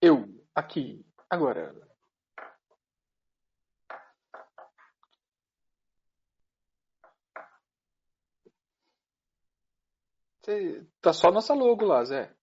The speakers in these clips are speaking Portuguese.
Eu, aqui, agora. Tá só nossa logo lá, Zé.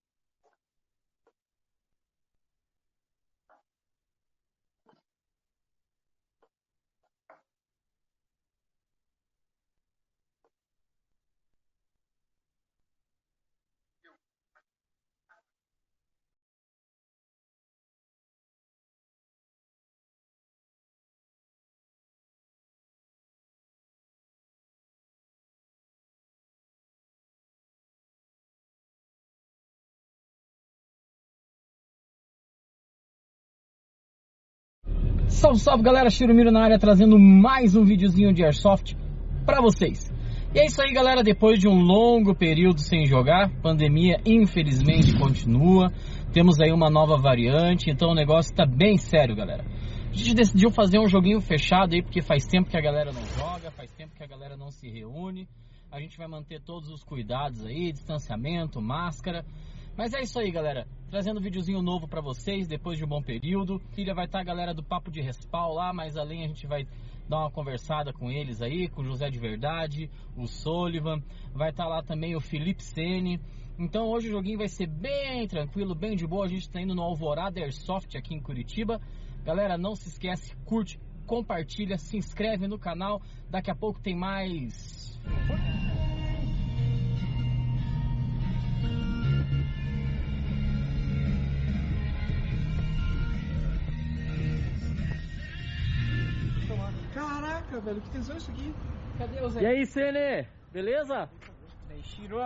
Salve, salve galera, Chirumiro na área trazendo mais um videozinho de Airsoft pra vocês. E é isso aí galera, depois de um longo período sem jogar, pandemia infelizmente continua, temos aí uma nova variante, então o negócio tá bem sério galera. A gente decidiu fazer um joguinho fechado aí, porque faz tempo que a galera não joga, faz tempo que a galera não se reúne. A gente vai manter todos os cuidados aí, distanciamento, máscara. Mas é isso aí, galera. Trazendo um videozinho novo para vocês depois de um bom período. Filha vai estar tá a galera do Papo de Respawn lá, mas além a gente vai dar uma conversada com eles aí, com o José de Verdade, o Sullivan. Vai estar tá lá também o Felipe Sene. Então hoje o joguinho vai ser bem tranquilo, bem de boa. A gente está indo no Alvorada Airsoft aqui em Curitiba. Galera, não se esquece, curte, compartilha, se inscreve no canal. Daqui a pouco tem mais. Caraca, velho, que tesão isso aqui. Cadê o Zé? E aí, Sene? Beleza? Shiro,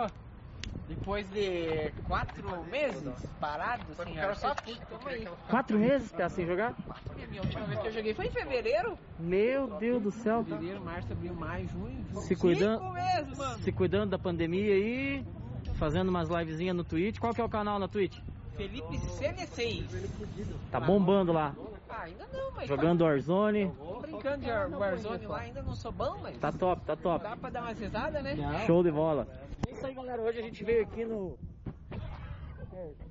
depois de quatro meses parado sem airsoft, toma aí. Quatro meses pra sem jogar? A minha última vez que eu joguei foi em fevereiro. Meu Deus do céu. Fevereiro, março, abril, maio, junho. Se cuidando, Cinco meses, mano. se cuidando da pandemia aí, fazendo umas livezinhas no Twitch. Qual que é o canal na Twitch? Felipe CN6. Tá bombando lá. Ah, ainda não, mas Jogando Warzone. tá tô brincando de Warzone lá, ainda não sou bom, mas Tá top, tá top. dá pra dar umas risadas, né? Show de bola. É isso aí, galera. Hoje a gente veio aqui no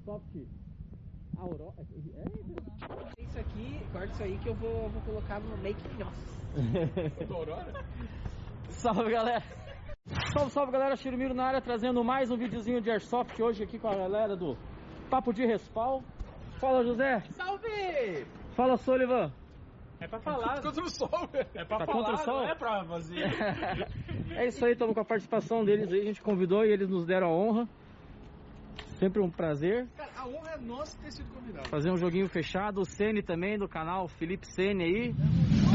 Soft Aurora. Isso aqui, corta isso aí que eu vou, vou colocar no making off. salve, galera. Salve, salve, galera. Chirumiro na área trazendo mais um videozinho de Airsoft hoje aqui com a galera do Papo de Respawn. Fala, José. Salve! Fala, Sullivan. É pra falar. Contra o sol, velho. É pra Tá falar, contra o sol? não é pra fazer. é isso aí, estamos com a participação deles aí. A gente convidou e eles nos deram a honra. Sempre um prazer. Cara, a honra é nossa ter sido convidado. Fazer um joguinho fechado. O Sene também do canal Felipe Sene aí.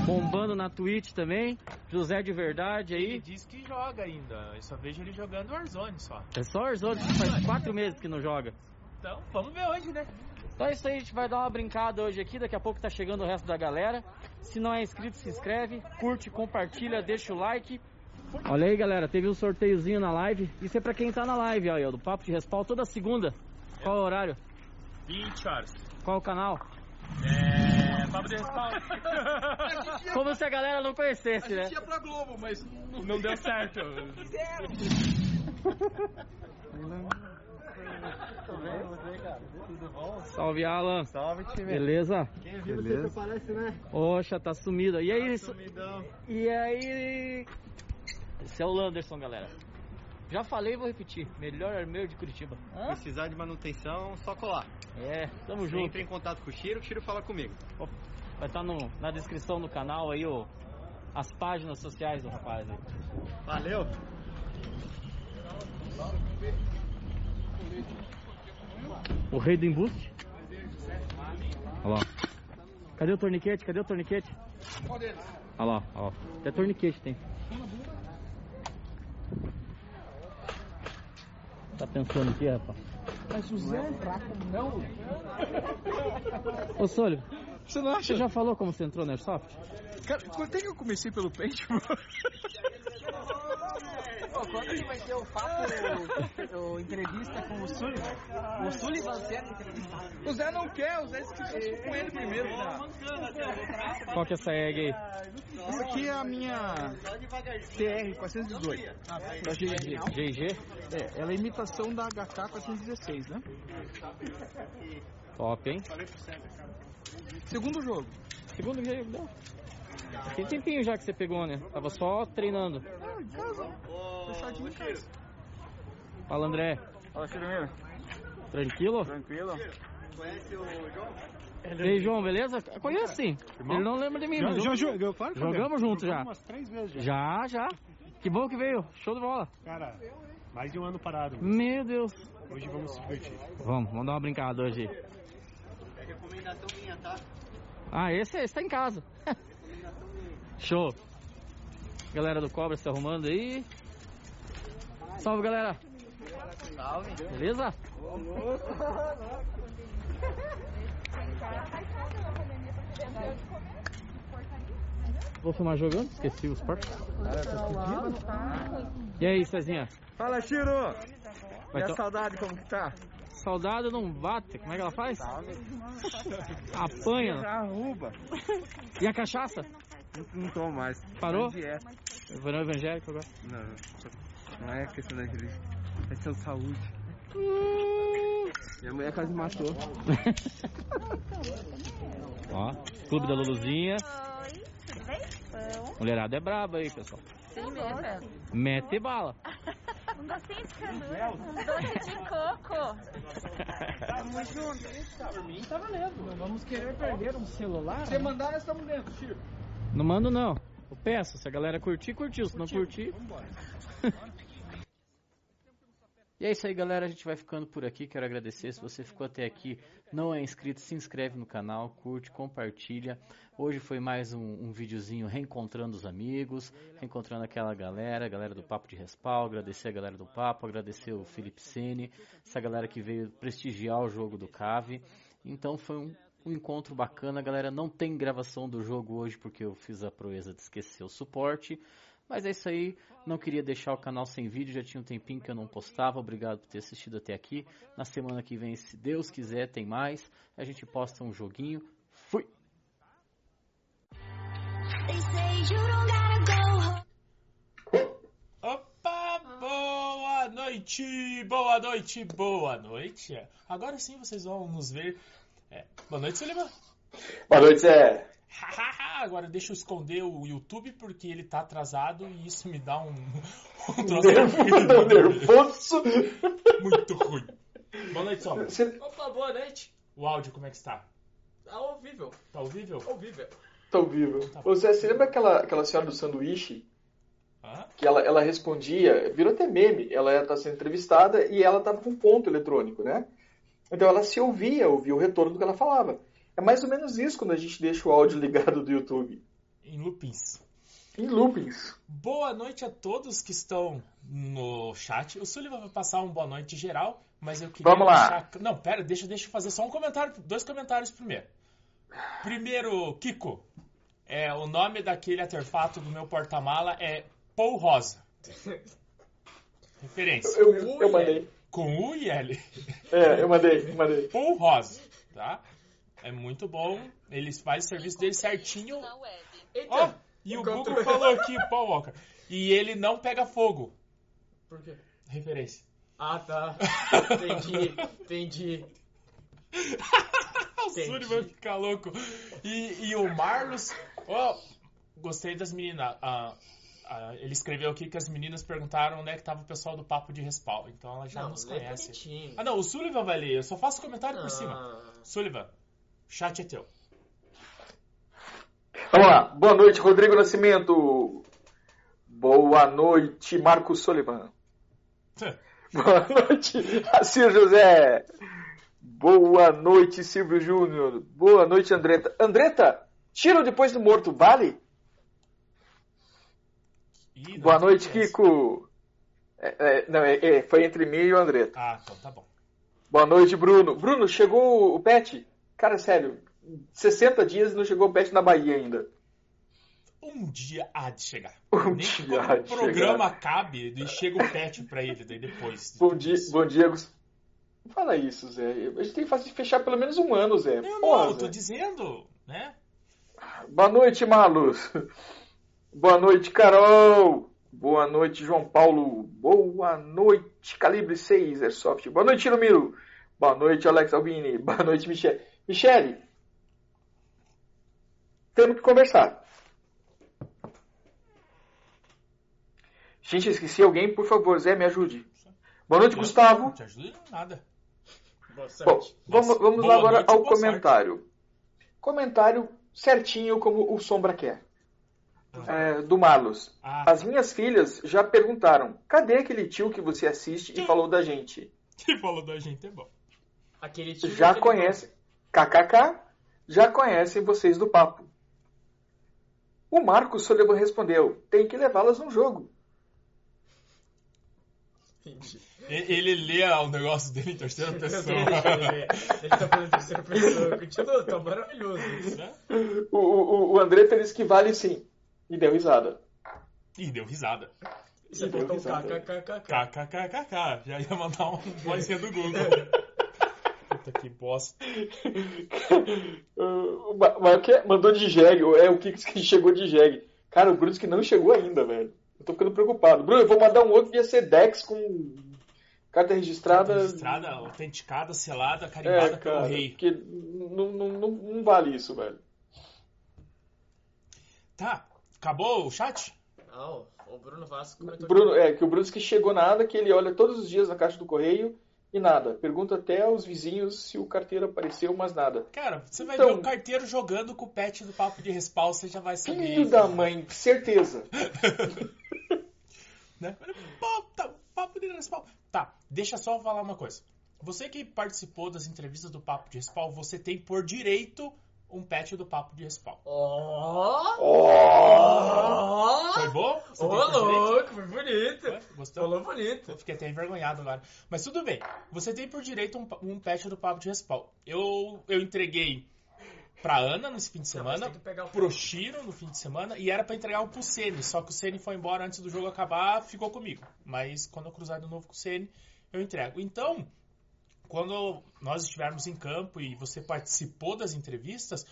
Bombando na Twitch também. José de Verdade Ele aí. diz que joga ainda. Eu só vejo ele jogando Warzone só. É só Warzone faz quatro meses que não joga. Então, vamos ver hoje, né? Então é isso aí, a gente vai dar uma brincada hoje aqui. Daqui a pouco tá chegando o resto da galera. Se não é inscrito, se inscreve, curte, compartilha, deixa o like. Olha aí, galera, teve um sorteiozinho na live. Isso é pra quem tá na live, ó, aí, ó, do Papo de Respawn toda segunda. Qual é o horário? 20 horas. Qual o canal? É. Papo de respawn. Como se a galera não conhecesse, né? ia pra Globo, mas não Não deu certo. Salve, Alan. Salve, time. Beleza? Quem viu você parece, né? Oxa, tá sumido. E aí, isso- Sumidão. e aí... Esse é o Landerson, galera. Já falei e vou repetir. Melhor armeiro de Curitiba. Precisar de manutenção, só colar. É, tamo junto. Entre em contato com o Chiro, o Chiro fala comigo. Vai estar no, na descrição do canal aí o, as páginas sociais do rapaz aí. Valeu! O rei do embuste. Olha lá. Cadê o torniquete? Cadê o torniquete? Olha lá, ó. Até torniquete tem. Tá pensando aqui, rapaz? Mas o Zé é fraco, não. Ô, Sólio, Você não você já falou como você entrou no Airsoft? Cara, quanto é que eu comecei pelo pente, mano? quando que vai ter o papo, o, entrevista com o Sullivan? O Sullivan sendo entrevistado. O Zé não quer, o Zé disse que fosse com ele primeiro. Qual que é essa egg aí? Essa aqui é a minha TR 418, da GG. GG? É, ela é imitação da HK 416, né? Top, hein? Segundo jogo. Segundo jogo, não. Tem tempinho já que você pegou, né? Tava só treinando. Ah, em casa. Fechadinho em casa. Fala, André. Fala, Chiromiro. Tranquilo? Tranquilo? Conhece o João? E aí, João, beleza? Conheço sim. Ele não lembra de mim, Já, já, claro Jogamos lembro. junto já. Umas três vezes já. Já, já. Que bom que veio. Show de bola. Cara, mais de um ano parado. Meu Deus. Hoje vamos se divertir. Vamos, vamos dar uma brincada hoje. É recomendação minha, tá? Ah, esse, esse tá em casa. Show. Galera do Cobra se arrumando aí. Salve, galera. Salve. Beleza? Vou filmar jogando, esqueci os parques. E aí, Cezinha? Fala, Chiro. E a to- saudade, como que tá? Saudade não bate, como é que ela faz? Apanha. Arruba. E a cachaça? Não tomo mais. Parou? Dieta. Virou evangélico agora. Não, não é questão da religião. É questão de saúde. Uh. Minha mulher quase me matou. Ó, Clube da Luluzinha. Oi, tudo bem? Bom. Mulherada é braba aí, pessoal. Sim mesmo. Mete bala. Um docinho de canoa, um doce de coco. Tamo junto. Não vamos querer perder um celular. Se mandar, nós estamos dentro, Chiro. Não mando não. Eu peço, se a galera curtir, curtiu. Se não curtir. E é isso aí, galera. A gente vai ficando por aqui. Quero agradecer. Se você ficou até aqui, não é inscrito, se inscreve no canal, curte, compartilha. Hoje foi mais um, um videozinho reencontrando os amigos, reencontrando aquela galera, a galera do Papo de Respal. Agradecer a galera do Papo, agradecer o Felipe Sene, essa galera que veio prestigiar o jogo do Cave. Então foi um, um encontro bacana. Galera, não tem gravação do jogo hoje porque eu fiz a proeza de esquecer o suporte. Mas é isso aí, não queria deixar o canal sem vídeo, já tinha um tempinho que eu não postava. Obrigado por ter assistido até aqui. Na semana que vem, se Deus quiser, tem mais. A gente posta um joguinho. Fui! Opa, boa noite, boa noite, boa noite. Agora sim vocês vão nos ver. É, boa noite, Sullivan. Boa noite, Zé. Agora deixa eu esconder o YouTube porque ele tá atrasado e isso me dá um, um troço Nervoso, nervoso. muito ruim. Boa noite, Sombra. Você Opa, boa noite. O áudio como é que está? Tá horrível. Tá ouvível? Horrível. tá ao vivo. Ô, Zé, você lembra aquela, aquela senhora do sanduíche? Hã? Que ela, ela respondia, virou até meme. Ela está sendo entrevistada e ela estava com um ponto eletrônico, né? Então ela se ouvia, ouvia o retorno do que ela falava. É mais ou menos isso quando a gente deixa o áudio ligado do YouTube. Em loopings. Em loopings. Boa noite a todos que estão no chat. O Sullivan vai passar um boa noite geral, mas eu queria Vamos lá. deixar... Não, pera, deixa, deixa eu fazer só um comentário, dois comentários primeiro. Primeiro, Kiko. É, o nome daquele artefato do meu porta-mala é Paul Rosa. Referência. Eu, eu mandei. Com U e L. É, eu mandei, eu mandei. Paul Rosa, tá? É muito bom. Ele faz o serviço dele certinho. Ó, e o Google falou aqui, Paul Walker. E ele não pega fogo. Por quê? Referência. Ah, tá. Entendi, entendi. o Suri vai ficar louco. E, e o Marlos. Ó, gostei das meninas. Ah, ah, ele escreveu aqui que as meninas perguntaram onde é que tava o pessoal do Papo de Respal. Então ela já Não, nos conhece. bonitinho. Ah, não, o Sullivan vai ler. Eu só faço comentário por cima. Ah, Sullivan, chat é teu. Vamos lá. Boa noite, Rodrigo Nascimento. Boa noite, Marcos Sullivan. Boa noite, Assir José. Boa noite, Silvio Júnior. Boa noite, Andreta. Andreta, tiro depois do morto, vale? Ih, Boa noite. Kiko. É, é, não, é, é, foi entre mim e o Andreta. Ah, então tá bom. Boa noite, Bruno. Bruno, chegou o pet? Cara, sério, 60 dias e não chegou o pet na Bahia ainda. Um dia há de chegar. Um Nem dia há o de programa acabe, e chega o pet pra ele, daí depois. de Bom dia, isso. bom dia, Gus- Não fala isso, Zé. A gente tem que fazer fechar pelo menos um ano, Zé. Não, Porra, não, eu tô Zé. dizendo, né? Boa noite, Malus. Boa noite, Carol. Boa noite, João Paulo. Boa noite, Calibre 6, Airsoft. Boa noite, Lumiro. Boa noite, Alex Albini. Boa noite, Michele. Michele, temos que conversar. Gente, esqueci alguém, por favor, Zé, me ajude. Boa noite, Gustavo. Não te ajuda em nada. Boa Bom, sorte. vamos, vamos lá agora noite, ao comentário. Comentário certinho como o Sombra quer. É, do Marlos. Ah, As minhas filhas já perguntaram: cadê aquele tio que você assiste e falou da gente? quem falou da gente é bom. Aquele tio Já conhecem, kkk, já conhecem vocês do papo. O Marcos Sullivan respondeu: tem que levá-las num jogo. Entendi. Ele lê o negócio dele em terceira pessoa. Ele tá falando em terceira pessoa. Continua, tá maravilhoso isso. Né? O, o, o André feliz que vale sim. E deu risada. Ih, deu risada. Você botou um kkkk. Já ia mandar um vozinha do Google. Puta que bosta. Ma- que- mandou de jegue, é o Kix que chegou de jegue. Cara, o Bruno que não chegou ainda, velho. Eu tô ficando preocupado. Bruno, eu vou mandar um outro via Sedex com carta registrada. Registrada, autenticada, selada, carimbada É, pelo cara, rei. porque não, não, não, não vale isso, velho. Tá, acabou o chat? Não, o Bruno Vasco comentou Bruno, é, que o Bruno disse que chegou nada, que ele olha todos os dias na caixa do correio e nada. Pergunta até aos vizinhos se o carteiro apareceu, mas nada. Cara, você vai Então- ver o carteiro jogando com o pet do papo de respawn, você já vai saber. Filho da mãe, certeza. né? Tá, papo de respawn. Tá, deixa só eu falar uma coisa. Você que participou das entrevistas do Papo de Respawn, você tem por direito um pet do Papo de Respawn. Ó! Oh! Ô, por direito? louco, foi bonito. Gostou? Falou bonito. Eu fiquei até envergonhado agora. Mas tudo bem. Você tem por direito um, um patch do Papo de Respawn. Eu, eu entreguei pra Ana nesse fim de Não, mas semana, tem que pegar o pro Shiro no fim de semana, e era pra entregar um pro Sene. Só que o Sene foi embora antes do jogo acabar, ficou comigo. Mas quando eu cruzar de novo com o Sene, eu entrego. Então, quando nós estivermos em campo e você participou das entrevistas,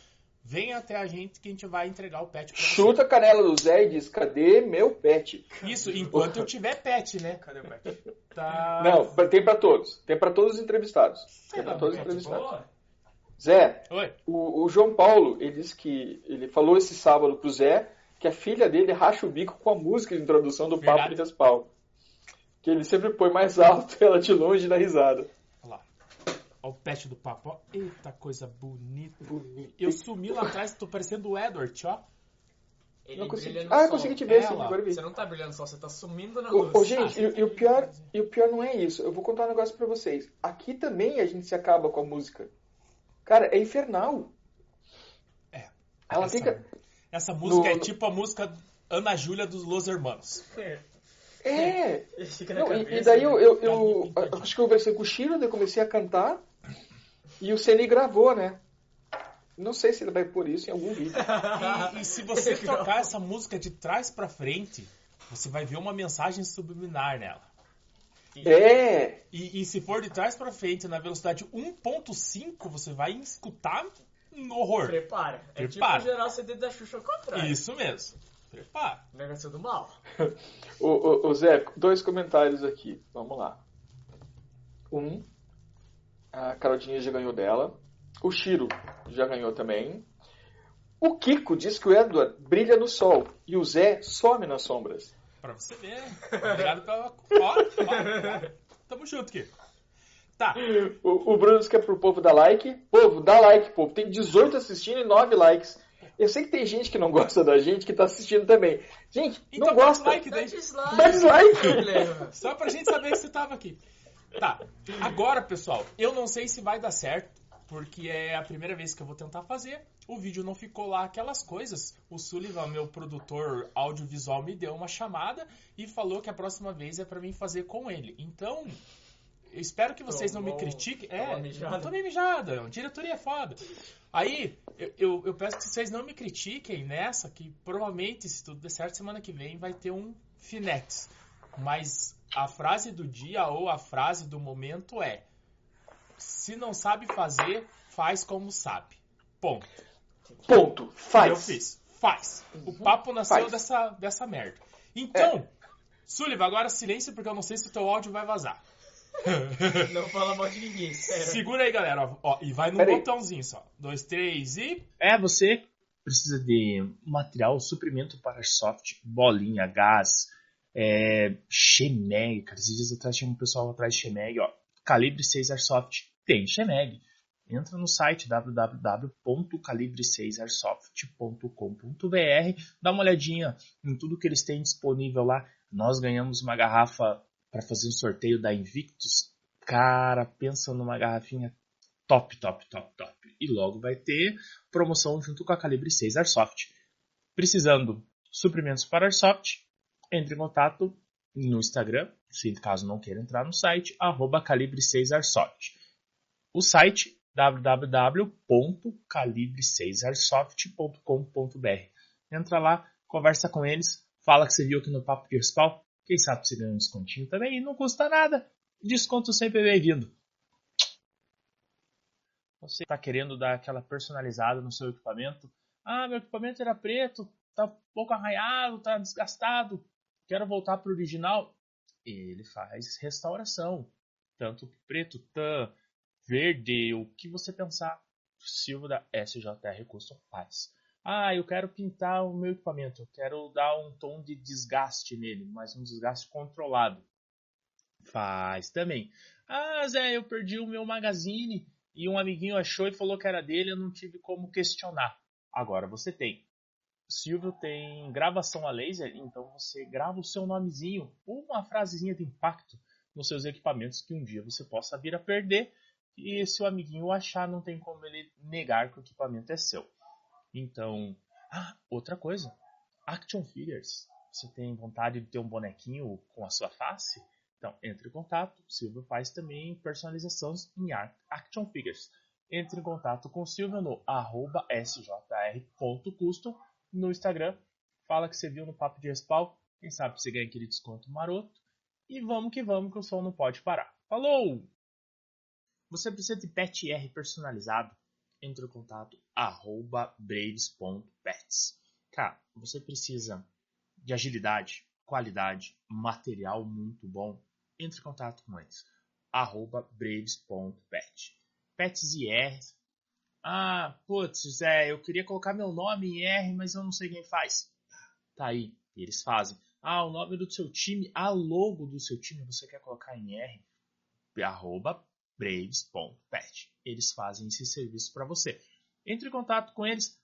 venha até a gente que a gente vai entregar o você. Chuta a canela do Zé e diz: cadê meu pet? Isso, enquanto eu tiver pet, né? Cadê o pet? Tá... Não, tem pra todos. Tem pra todos os entrevistados. Tem pra Não, todos os pet entrevistados. Boa. Zé, o, o João Paulo, ele disse que ele falou esse sábado pro Zé que a filha dele racha o bico com a música de introdução do Papo Verdade. de Respal. Que ele sempre põe mais alto ela de longe da risada. Olha o pet do papo, ó. Eita, coisa bonita. Bonito. Eu sumi lá atrás, tô parecendo o Edward, ó. Ele Não consegui- Ah, eu consegui te ver, sim, agora eu vi. Você não tá brilhando sol, você tá sumindo na Ô, luz. ô, gente, Ah, e, e o pior, e o pior não é isso. Eu vou contar um negócio pra vocês. Aqui também a gente se acaba com a música. Cara, é infernal. É. Ela essa, fica. essa música é no- tipo a música Ana Júlia dos Los Hermanos. É! Fica na Não, cabeça. e, daí eu, eu, Tá eu- pintadinho. acho que eu conversei com o Chiro, daí eu comecei a cantar e o Ceni gravou, né? Não sei se ele vai pôr isso em algum vídeo. E, e se você tocar essa música de trás pra frente, você vai ver uma mensagem subliminar nela. É! E, e se for de trás pra frente na velocidade 1.5, você vai escutar um horror. Prepara. É Prepara. tipo gerar o CD da Xuxa ao contrário. Isso mesmo. Prepara. O negócio do mal. Ô, ô, ô, Zé, dois comentários aqui. Vamos lá. Um, a Carolzinha já ganhou dela. O Chiro já ganhou também. O Kiko diz que o Edward brilha no sol e o Zé some nas sombras. Pra você ver. Obrigado pela. Ó. Tamo junto aqui. Tá. O, o Bruno diz que é pro povo dar like. Povo, dá like, povo. Tem 18 assistindo e 9 likes. Eu sei que tem gente que não gosta da gente que tá assistindo também. Gente, Então não gosta. Dá dislike. Dá dislike. Só pra gente saber que você tava aqui. Tá. Agora, pessoal, eu não sei se vai dar certo, porque é a primeira vez que eu vou tentar fazer. O vídeo não ficou lá aquelas coisas. O Sullivan, meu produtor audiovisual, me deu uma chamada e falou que a próxima vez é pra mim fazer com ele. Então, eu espero que vocês não me Tomou- critiquem. tomou É, mijada. eu tomei mijada. Diretoria é foda. Aí, eu, eu, eu peço que vocês não me critiquem nessa, que provavelmente, se tudo der certo, semana que vem vai ter um Finex. Mas a frase do dia ou a frase do momento é: se não sabe fazer, faz como sabe. Ponto. Ponto. Faz. Eu fiz. Faz. O papo nasceu Faz. dessa, dessa merda. Então, Sullivan, agora silêncio porque eu não sei se o teu áudio vai vazar. Não fala mal de ninguém, sério. Segura aí, galera. Ó, Ó, e vai no Pera aí. botãozinho só. Dois, três e. É, você precisa de material, suprimento para airsoft, bolinha, gás, é, Chemeg. Cara, esses dias atrás tinha um pessoal atrás de Chemeg, ó. Calibre 6 Airsoft. Tem Chemeg. Entra no site www.calibre6airsoft.com.br, dá uma olhadinha em tudo que eles têm disponível lá. Nós ganhamos uma garrafa para fazer um sorteio da Invictus. Cara, pensa numa garrafinha top, top, top, top. E logo vai ter promoção junto com a Calibre 6 Airsoft. Precisando suprimentos para Airsoft, entre em contato no Instagram, se caso não queira entrar no site, arroba Calibre 6 Airsoft. O site www.calibre6airsoft.com.br. Entra lá, conversa com eles, fala que você viu aqui no Papo Respawn. Quem sabe você ganha um descontinho também e não custa nada. Desconto sempre é bem-vindo. Você está querendo dar aquela personalizada no seu equipamento? Ah, meu equipamento era preto, tá um pouco arranhado, tá desgastado. Quero voltar para o original. Ele faz restauração, tanto preto, tan, verde, o que você pensar. Silva da SJR Custom faz. Ah, eu quero pintar o meu equipamento, eu quero dar um tom de desgaste nele, mas um desgaste controlado. Faz também. Ah, Zé, eu perdi o meu magazine e um amiguinho achou e falou que era dele, eu não tive como questionar. Agora você tem. Silvio tem gravação a laser, então você grava o seu nomezinho, uma frasezinha de impacto nos seus equipamentos que um dia você possa vir a perder e se o amiguinho achar, não tem como ele negar que o equipamento é seu. Então, ah, outra coisa, action figures. Você tem vontade de ter um bonequinho com a sua face? Então, entre em contato. O Silvio faz também personalizações em action figures. Entre em contato com o Silvio no arroba no Instagram. Fala que você viu no Papo de Respawn. Quem sabe você ganha aquele desconto maroto. E vamos que vamos, que o som não pode parar. Falou! Você precisa de pet R personalizado? Entre em contato arroba braves.pets. Cara, você precisa de agilidade, qualidade, material muito bom. Entre em contato com eles. Arroba braves.pet. Pets e R. Ah, putz, Zé, eu queria colocar meu nome em R, mas eu não sei quem faz. Tá aí, eles fazem. Ah, o nome do seu time, a logo do seu time você quer colocar em R? Arroba braves.pet. Eles fazem esse serviço para você. Entre em contato com eles,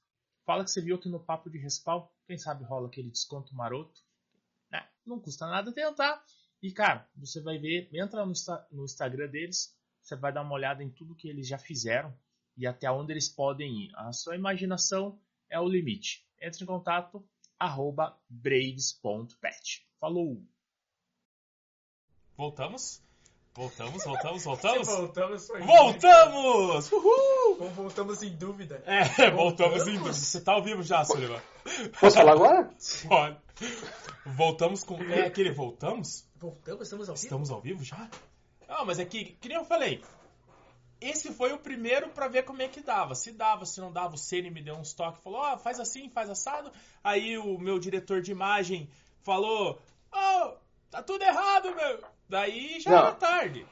fala que você viu aqui no Papo de Respawn, quem sabe rola aquele desconto maroto. Né? Não custa nada tentar. E cara, você vai ver, entra no, no Instagram deles, você vai dar uma olhada em tudo que eles já fizeram e até onde eles podem ir. A sua imaginação é o limite. Entre em contato, arroba braves.pet. Falou! Voltamos? Voltamos, voltamos, voltamos? Voltamos, foi. Voltamos! Uhul! Voltamos em dúvida. É, voltamos em dúvida. Você tá ao vivo já, Sullivan? Posso falar agora? Pode. Voltamos com. É aquele voltamos? Voltamos, estamos ao vivo? Estamos ao vivo já? Não, mas é que, que nem eu falei. Esse foi o primeiro pra ver como é que dava. Se dava, se não dava, o Ceni me deu uns toques, falou, ó, faz assim, faz assado. Aí o meu diretor de imagem falou, ó, tá tudo errado, meu. Daí já Não. era tarde.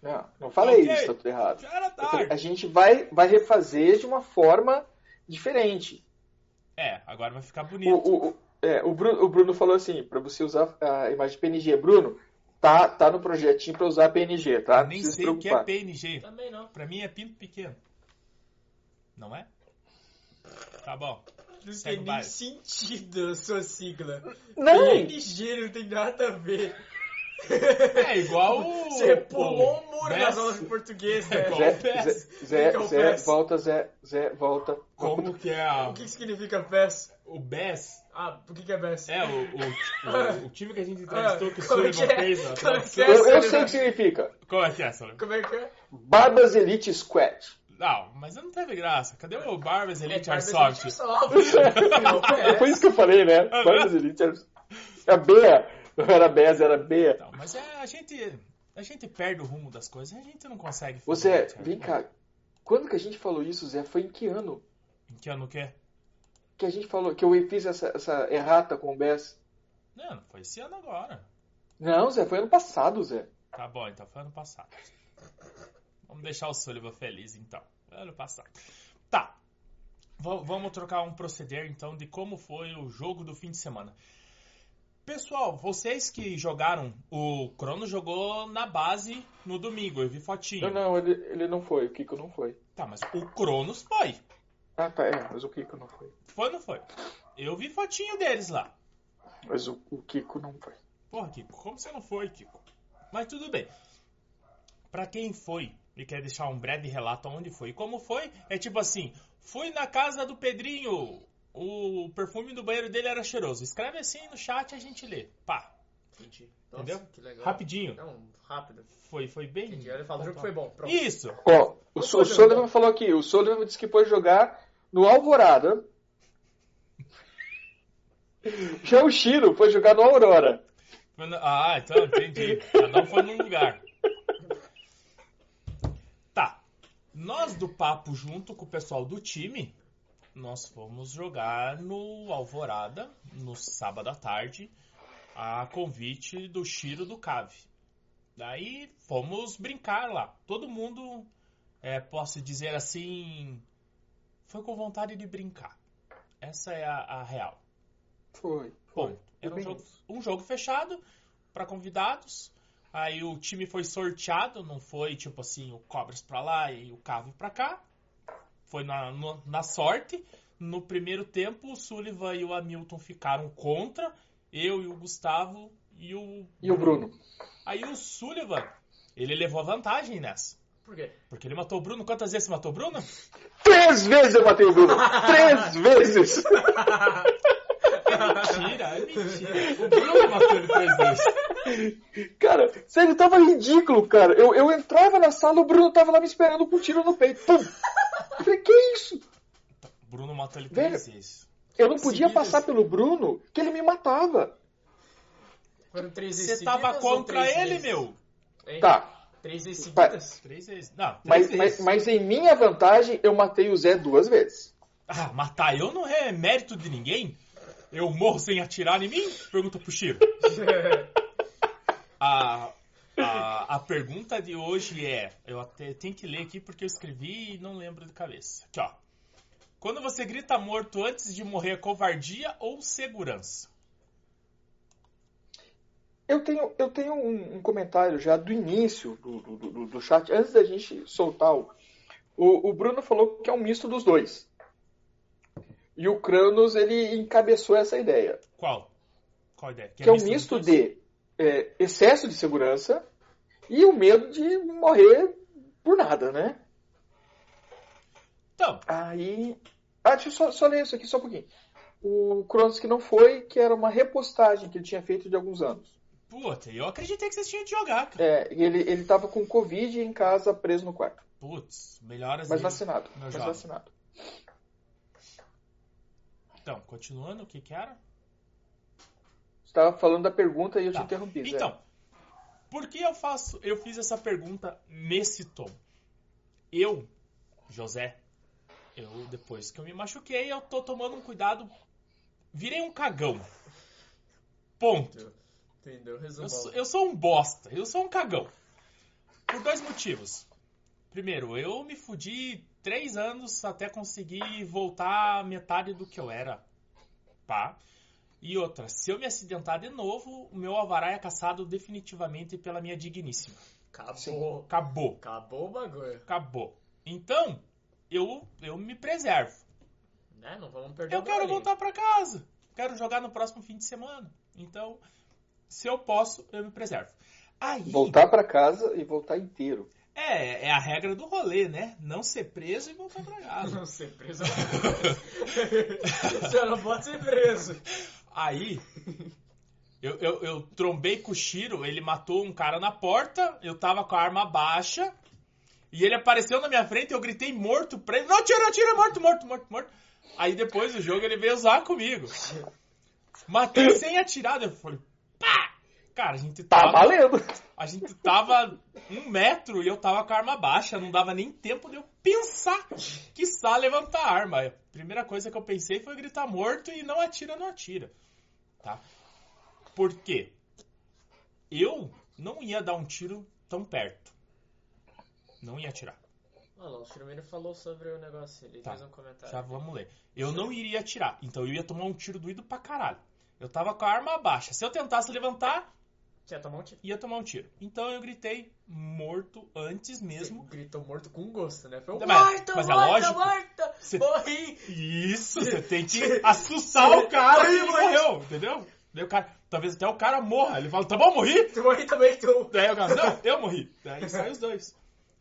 Não, não falei Ok. isso, tá tudo errado. Já era falei, a tarde. gente vai, vai refazer de uma forma diferente. É, agora vai ficar O, bonito. o, o- é, o, Bruno, o Bruno falou assim, para você usar a imagem PNG. Bruno, tá, tá no projetinho para usar PNG, tá? Não Nem precisa sei o que é. PNG. Também não. Pra mim é pinto pequeno. Não é? Tá bom. Não Segue tem nem sentido a sua sigla. Não! PNG não tem nada a ver. É igual o. Você pulou um o muro Bess. nas aulas de português, né? Zé. Zé, Zé, é Zé, volta, Zé, Zé, volta. Como que é a- O que, que significa PES? o BES? Ah, por que, que é PES? É, o, o, o, o time que a gente entrevistou que o Como é Sullivan é? fez Como é que é? Eu, sei o que significa. Qual é que é, Sullivan? Como é que é? Barbas Elite Squad. Não, mas não teve graça. Cadê o Barbas Elite Barbas Airsoft? Airsoft. PES. Foi isso que eu falei, né? Ah, Barbas Elite era a Bea. Não era Bea, era Bea. Não, mas é, a gente. A gente perde o rumo das coisas, a gente não consegue Zé, certo? vem cá. Quando que a gente falou isso, Zé? Foi em que ano? Em que ano que é? Que a gente falou, que eu fiz essa, essa errata com o Bess? Não, foi esse ano agora. Não, Zé, foi ano passado, Zé. Tá bom, então foi ano passado. Vamos deixar o Sullivan feliz, então. Ano passado. Tá. V- vamos trocar um proceder, então, de como foi o jogo do fim de semana. Pessoal, vocês que jogaram, o Crono jogou na base no domingo, eu vi fotinho. Não, não, ele, ele não foi. O Kiko não foi. Tá, mas o Cronos foi. Ah, tá, é, mas o Kiko não foi. Foi ou não foi? Eu vi fotinho deles lá. Mas o, o Kiko não foi. Porra, Kiko, como você não foi, Kiko? Mas tudo bem. Pra quem foi e quer deixar um breve relato onde foi e como foi, é tipo assim: fui na casa do Pedrinho, o perfume do banheiro dele era cheiroso. Escreve assim no chat e a gente lê. Pá, Entendi. Nossa, Entendeu? que legal. rapidinho. Não, rápido. Foi, foi bem. Entendi. Ele fala, o jogo foi bom. Pronto. Isso! Ó, o, o Sullivan falou aqui. O Sullivan disse que foi jogar no Alvorada. Já o Shiro foi jogar no Aurora. Ah, então entendi. Um foi num lugar. Tá. Nós do papo, junto com o pessoal do time, nós fomos jogar no Alvorada, no sábado à tarde, a convite do Chiro do Cave. Daí fomos brincar lá. Todo mundo, é, posso dizer assim, foi com vontade de brincar. Essa é a, a real. Foi. Ponto. Era um jogo, um jogo fechado para convidados. Aí o time foi sorteado, não foi tipo assim, o Cobras pra lá e o Cave pra cá. Foi na, no- na sorte. No primeiro tempo, o Sullivan e o Hamilton ficaram contra. Eu e o Gustavo e o. E o Bruno? Aí o Sullivan, ele levou a vantagem nessa. Por quê? Porque ele matou o Bruno. Quantas vezes você matou o Bruno? Três vezes eu matei o Bruno! Três vezes! Mentira, é mentira. O Bruno matou ele três vezes. Cara, sério, tava ridículo, cara. Eu, eu entrava na sala, o Bruno tava lá me esperando com um tiro no peito. Pum! Eu falei, que isso? O Bruno matou ele Velho. três vezes. Eu não podia Seguidas. passar pelo Bruno, que ele me matava. Foram três vezes Você tava contra ele, vezes? meu. Hein? Tá, Três vezes seguidas? Três vezes. Não, três mas, vezes. mas, mas em minha vantagem, eu matei o Zé duas vezes. Ah, matar eu não é mérito de ninguém? Eu morro sem atirar em mim? Pergunta pro Chiro. A, a, a pergunta de hoje é. Eu até tenho que ler aqui porque eu escrevi e não lembro de cabeça. Aqui, ó. Quando você grita morto antes de morrer, é covardia ou segurança? Eu tenho, eu tenho um, um comentário já do início do, do, do- do chat, antes da gente soltar o, o. o Bruno falou que é um misto dos dois. E o Kranos, ele encabeçou essa ideia. Qual? Qual ideia? Que é um misto dois? de é, excesso de segurança e o medo de morrer por nada, né? Então, Aí. Ah, deixa eu só, só ler isso aqui só um pouquinho. O Cronos que não foi, que era uma repostagem que ele tinha feito de alguns anos. Puta, eu acreditei que vocês tinham de jogar, cara. É, ele, ele tava com Covid em casa, preso no quarto. Putz, melhoras Mas aí. vacinado. Mas jovem. vacinado. Então, continuando, o que que era? Você tava falando da pergunta e eu Tá. te interrompi. Zé. Então, por que eu faço, eu fiz essa pergunta nesse tom? Eu, José, eu depois que eu me machuquei, eu tô tomando um cuidado, virei um cagão. Ponto. Entendeu? Eu sou, eu sou um bosta, eu sou um cagão. Por dois motivos. Primeiro, eu me fudi três anos até conseguir voltar à metade do que eu era. Tá? E outra, se eu me acidentar de novo, o meu alvará é caçado definitivamente pela minha digníssima. Acabou. Acabou. Acabou o bagulho. Acabou. Então, eu, eu me preservo. Né? Não vamos perder Eu quero galinho. voltar pra casa. Quero jogar no próximo fim de semana. Então, se eu posso, eu me preservo. Aí, Voltar pra casa e voltar inteiro. É, é a regra do rolê, né? Não ser preso e voltar pra casa. Não ser preso. Você não pode ser preso. Aí, eu, eu, eu trombei com o Shiro, ele matou um cara na porta, eu tava com a arma baixa, e ele apareceu na minha frente, eu gritei morto pra ele. Não, tira, tira, morto, morto, morto, morto. Aí depois do jogo ele veio usar comigo. Matei sem atirar, eu falei, pá! Cara, a gente Tá tava... valendo! A gente tava um metro e eu tava com a arma baixa, não dava nem tempo de eu pensar que só levantar a arma. A primeira coisa que eu pensei foi gritar morto e não atira, não atira. Tá? Por quê? Eu não ia dar um tiro tão perto. Não ia atirar. Olha lá, o Chirumino falou sobre o negócio, ele Tá, fez um comentário. Já vamos ler. Eu não iria atirar, então eu ia tomar um tiro doído pra caralho. Eu tava com a arma baixa. Se eu tentasse levantar, Você ia tomar um tiro. ia tomar um tiro. Então eu gritei morto antes mesmo. Você gritou morto com gosto, né? Foi um Mas- morto, mas é morto, lógico. morto! Você- Morri! Isso, você tem que assustar o cara que morreu, entendeu? Daí o cara, talvez até o cara morra. Ele fala, tá bom, morri? Tu morri também, tu! Daí o cara, não, eu morri. Daí sai os dois.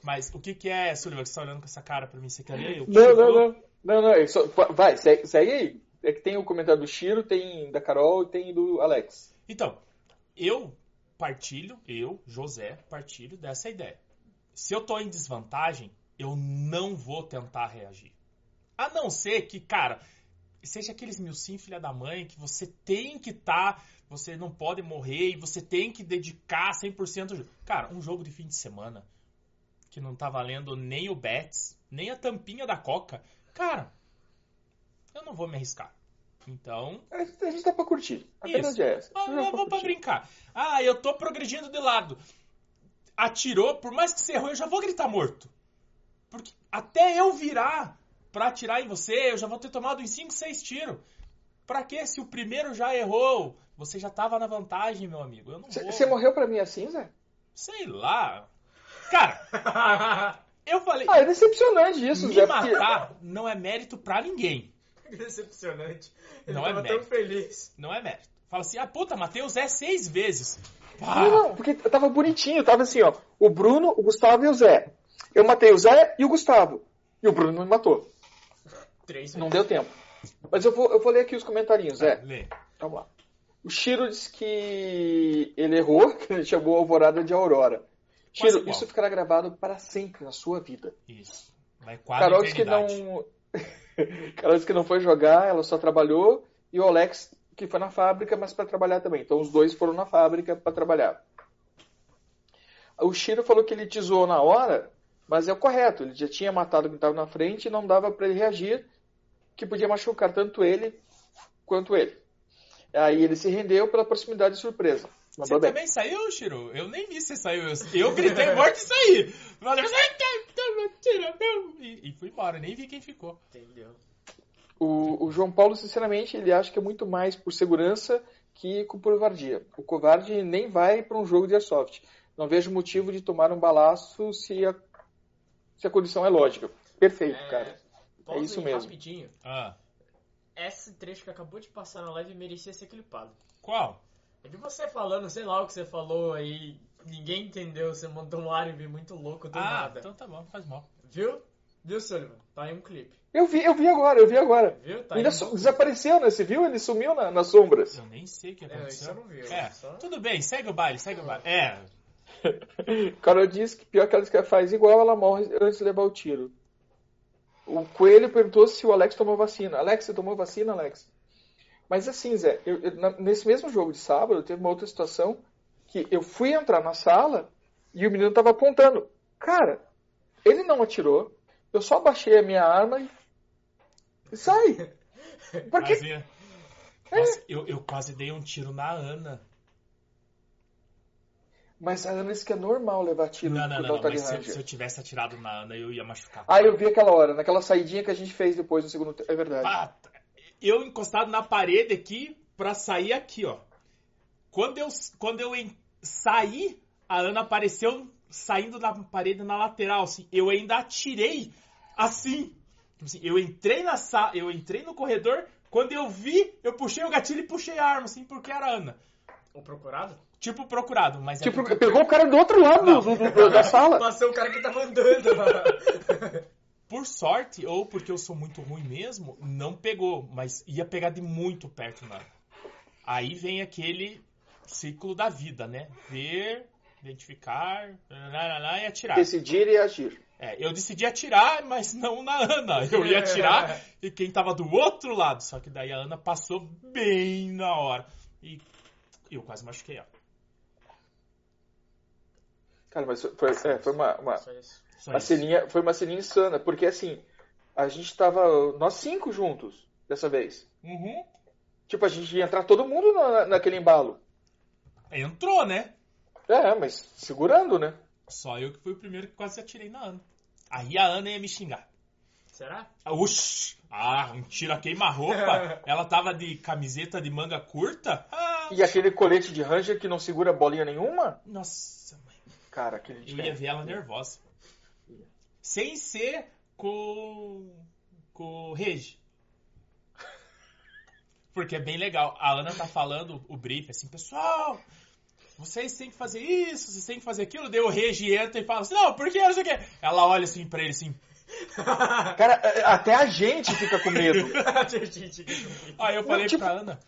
Mas o que que é, Sullivan, que você tá olhando com essa cara pra mim? Você quer ler? Não, não, não. Não, não. só- vai, segue, segue aí. É que tem o comentário do Shiro, tem da Carol e tem do Alex. Então, eu partilho, eu, José, partilho dessa ideia. Se eu tô em desvantagem, eu não vou tentar reagir. A não ser que, cara, seja aqueles mil sim, filha da mãe, que você tem que estar, você não pode morrer e você tem que dedicar 100% ao jogo. Cara, um jogo de fim de semana que não tá valendo nem o Bets, nem a tampinha da Coca, cara, eu não vou me arriscar. Então, A gente, a gente tá pra curtir. A verdade Isso. é essa. ah, gente eu tá vou pra curtir. brincar. Ah, eu tô progredindo de lado. Atirou, por mais que você errou, eu já vou gritar morto. Porque até eu virar pra atirar em você, eu já vou ter tomado uns 5, 6 tiros. Pra quê? Se o primeiro já errou, você já tava na vantagem, meu amigo. Eu não Você vou. você morreu pra mim assim, Zé? Sei lá. Cara, eu falei. Ah, é decepcionante isso, me Zé. porque- matar não é mérito pra ninguém. Decepcionante. Ele Não é tava tão mérito. feliz. Não é mérito. Fala assim, ah, puta, matei o Zé seis vezes. Pá. Não, não, porque tava bonitinho, tava assim, ó. O Bruno, o Gustavo e o Zé. Eu matei o Zé e o Gustavo. E o Bruno não me matou. Três Não deu tempo. Mas eu vou, eu vou ler aqui os comentarinhos, Zé. Lê. Vamos lá. O Shiro disse que ele errou, que ele chamou a Alvorada de Aurora. Quase Shiro, igual. isso ficará gravado para sempre na sua vida. Isso. Vai quase Carol disse que não. Carol disse que não foi jogar, ela só trabalhou. E o Alex, que foi na fábrica, mas para trabalhar também. Então os dois foram na fábrica para trabalhar. O Shiro falou que ele te zoou na hora, mas é o correto. Ele já tinha matado quem estava na frente e não dava para ele reagir, que podia machucar tanto ele quanto ele. Aí ele se rendeu pela proximidade e surpresa. Você Mandou bem. também saiu, Shiro? Eu nem vi você saiu. Eu, eu gritei morte e saí. Valeu. E, e fui embora, nem vi quem ficou. Entendeu? O, o João Paulo, sinceramente, ele acha que é muito mais por segurança que por covardia. O covarde nem vai para um jogo de airsoft. Não vejo motivo de tomar um balaço se a, se a condição é lógica. Perfeito, cara. pausa isso mesmo. Rapidinho. Ah, Esse trecho que acabou de passar na live merecia ser clipado. qual? É de você falando, sei lá o que você falou aí. Ninguém entendeu, você mandou um árabe muito louco do ah, nada. então tá bom, faz mal. Viu? Viu, Sullivan? Tá aí um clipe. Eu vi, eu vi agora, eu vi agora. Viu? Tá Ainda aí um desapareceu, né? Você viu? Ele sumiu na- nas sombras. Eu nem sei o que É, aconteceu. isso eu não vi, É, só- tudo bem, segue o baile, segue o baile. É, Carol disse que pior que ela faz igual, ela morre antes de levar o tiro. O Coelho perguntou se o Alex tomou vacina. Alex, você tomou vacina, Alex? Mas assim, Zé, eu- eu- nesse mesmo jogo de sábado, teve uma outra situação que eu fui entrar na sala e o menino tava apontando. Cara, ele não atirou, eu só baixei a minha arma e. sai! Por quê? mas, é. Nossa, eu, eu quase dei um tiro na Ana. Mas a Ana disse que é normal levar tiro Não, não, não, não mas se, eu- se eu tivesse atirado na Ana, eu ia machucar. Ah, eu vi aquela hora, naquela saidinha que a gente fez depois no segundo tempo. É verdade. Ah, eu encostado na parede aqui pra sair aqui, ó. Quando eu, quando eu en- saí, a Ana apareceu saindo da parede na lateral, assim. Eu ainda atirei assim. Tipo assim, eu entrei na sala, eu entrei no corredor, quando eu vi, eu puxei o gatilho e puxei a arma, assim, porque era a Ana. O procurado? Tipo procurado, mas é Tipo, porque- pegou o cara do outro lado Não. do- do- da sala. Passou o cara que tava andando. por sorte, ou porque eu sou muito ruim mesmo, não pegou, mas ia pegar de muito perto na. Aí vem aquele ciclo da vida, né? Ver, identificar, lá, lá, lá, e atirar. Decidir e agir. É, eu decidi atirar, mas não na Ana. Eu ia atirar e quem tava do outro lado. Só que daí a Ana passou bem na hora. E eu quase machuquei ela. Cara, mas foi, é, foi uma, uma, Só uma isso. ceninha, foi uma ceninha insana, porque assim, a gente tava, nós cinco juntos dessa vez. Uhum. Tipo, a gente ia entrar todo mundo na, naquele embalo. Entrou, né? É, mas segurando, né? Só eu que fui o primeiro que quase atirei na Ana. Aí a Ana ia me xingar. Será? Oxi! Ah, um tiro a queima-roupa. Ela tava de camiseta de manga curta. Ah, E aquele colete de Ranger que não segura bolinha nenhuma? nossa, mãe. Cara, aquele Eu ia ver ela nervosa. Sem ser com. com o Regi. Porque é bem legal. A Ana tá falando o brief assim, pessoal. Vocês têm que fazer isso, vocês têm que fazer aquilo. Daí o Regi entra e fala assim: Não, por que? Não sei o quê. Ela olha assim pra ele assim. Cara, é, até a gente fica com medo. Aí eu falei Não, tipo- pra Ana: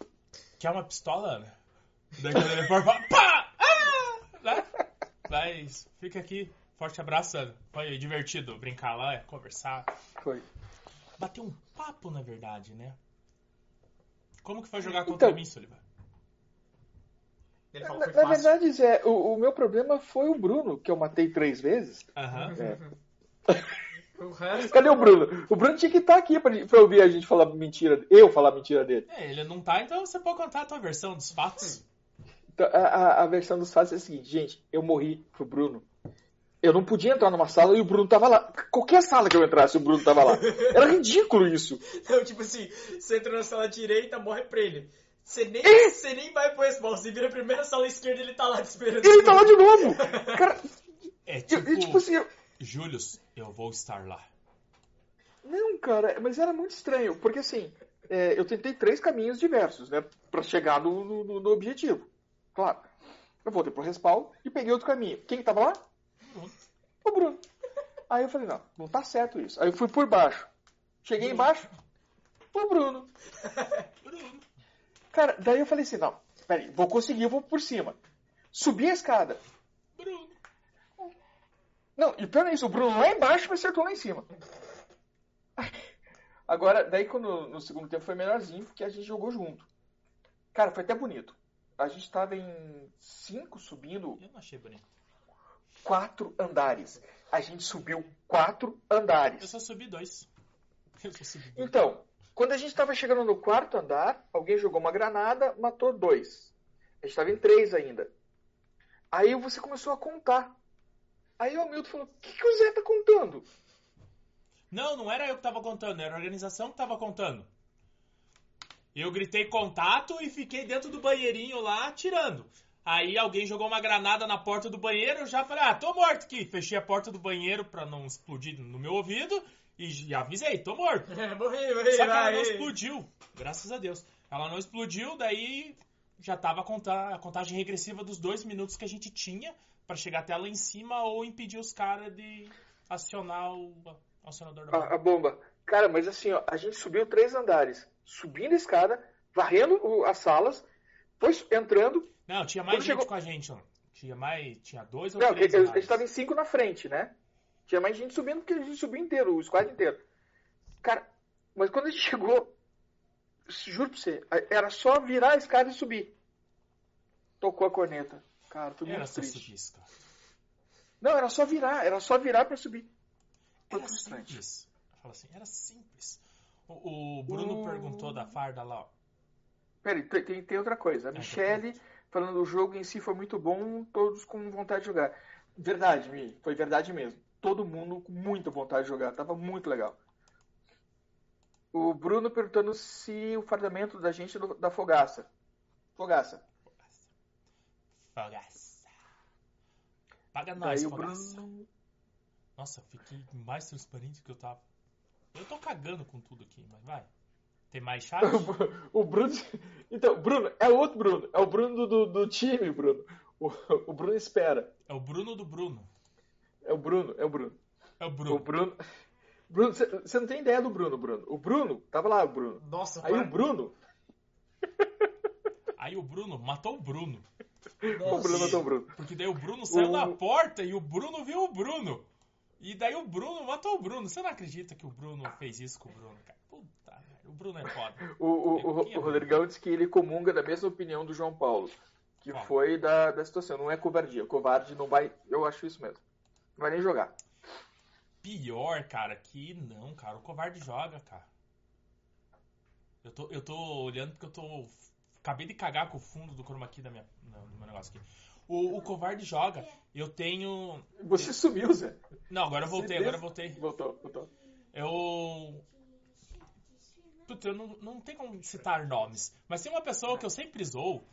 Quer uma pistola, Ana? Daí quando ele for, fala, pá! Ah! Né? Mas fica aqui. Forte abraço. Foi divertido brincar lá, conversar. Foi. Bater um papo, na verdade, né? Como que foi jogar contra Então- mim, Sullivan? Ele falou Na, na verdade, Zé, o, o meu problema foi o Bruno, que eu matei três vezes. Aham. É. O resto... Cadê o Bruno? O Bruno tinha que estar aqui pra, pra ouvir a gente falar mentira, eu falar mentira dele. É, ele não tá, então você pode contar a tua versão dos fatos. Então, a, a- a versão dos fatos é a seguinte, gente, eu morri pro Bruno. Eu não podia entrar numa sala e o Bruno tava lá. Qualquer sala que eu entrasse, o Bruno tava lá. Era ridículo isso. Então, tipo assim, você entra na sala direita, morre pra ele. Você nem, É. você nem vai pro respawn, você vira a primeira sala esquerda ele tá lá te esperando. E ele tá lá de novo. Cara, É tipo, eu, tipo assim, eu- Július, eu vou estar lá. Não, cara, mas era muito estranho, porque assim, é, eu tentei três caminhos diversos, né, pra chegar no, no- no objetivo. Claro. Eu voltei pro respawn e peguei outro caminho. Quem que tava lá? Bruno. O Bruno. Aí eu falei, não, não tá certo isso. Aí eu fui por baixo. Cheguei embaixo, o Bruno. Bruno. Cara, daí eu falei assim, não, peraí, vou conseguir, eu vou por cima. Subi a escada. Bruno. Não, e pior é isso, o Bruno lá embaixo me acertou lá em cima. Agora, daí quando no segundo tempo foi melhorzinho, porque a gente jogou junto. Cara, foi até bonito. A gente tava em cinco subindo Eu não achei bonito. Quatro andares. A gente subiu quatro Eu andares. só subi dois. Eu só subi dois. Então, quando a gente tava chegando no quarto andar, alguém jogou uma granada, matou dois. A gente tava em três ainda. Aí você começou a contar. Aí o Hamilton falou: O que, que o Zé tá contando? Não, não era eu que tava contando, era a organização que tava contando. Eu gritei contato e fiquei dentro do banheirinho lá atirando. Aí alguém jogou uma granada na porta do banheiro, eu já falei, ah, tô morto aqui. Fechei a porta do banheiro pra não explodir no meu ouvido e já avisei, tô morto. É, morri, morri, Só que ela não explodiu, graças a Deus. Ela não explodiu, daí já tava a, conta- a contagem regressiva dos dois minutos que a gente tinha pra chegar até lá em cima ou impedir os caras de acionar o acionador da bomba. a, a bomba. Cara, mas assim, ó, a gente subiu três andares, subindo a escada, varrendo o- as salas, foi entrando. Não, tinha mais Quando gente chegou- com a gente, ó. Tinha mais. Tinha dois ou Não, três. a, a gente tava em cinco na frente, né? Tinha mais gente subindo porque a gente subiu inteiro, o squad inteiro. Cara, mas quando a gente chegou, juro pra você, era só virar a escada e subir. Tocou a corneta. Cara, foi Era muito triste. subir, cara. Não, era só virar, era só virar pra subir. Foi Era frustrante. simples. Fala assim, era simples. O, o Bruno perguntou da farda lá, ó. Peraí, tem, tem, tem outra coisa. A É, Michelle falando o jogo em si foi muito bom, todos com vontade de jogar. Verdade, Mi, foi verdade mesmo. Todo mundo com muita vontade de jogar, tava muito legal. O Bruno perguntando se o fardamento da gente é do- da fogaça. Fogaça. Fogaça. Paga nós, Daí o fogaça. Bruno. Nossa, fiquei mais transparente que eu tava. Eu tô cagando com tudo aqui, mas vai. Tem mais chave? O Bruno. Então, Bruno, é outro Bruno. É o Bruno do, do time, Bruno. O, o Bruno espera. É o Bruno do Bruno. É o Bruno, é o Bruno. É o O Bruno. Bruno. Bruno, você não tem ideia do Bruno, Bruno. O Bruno, tava lá o Bruno. Nossa, Aí o mano. Bruno. Aí o Bruno matou o Bruno. O Bruno matou o Bruno. Porque daí o Bruno saiu O- da porta e o Bruno viu o Bruno. E daí o Bruno matou o Bruno. Você não acredita que o Bruno fez isso com o Bruno, cara? Bruno é foda. O, o, o, o Rodrigão disse que ele comunga da mesma opinião do João Paulo. Que Qual? foi da, da situação. Não é covardia. O covarde não vai. Eu acho isso mesmo. Não vai nem jogar. Pior, cara, que não, cara. O covarde joga, cara. Eu tô, eu tô olhando porque eu tô acabei de cagar com o fundo do chroma key da minha, do meu negócio aqui. O, o covarde joga. Eu tenho. Você sumiu, Zé. Não, agora eu voltei, agora eu voltei. Voltou, voltou. Eu. Puta, eu não, não tem como citar nomes. Mas tem uma pessoa que eu sempre zoo.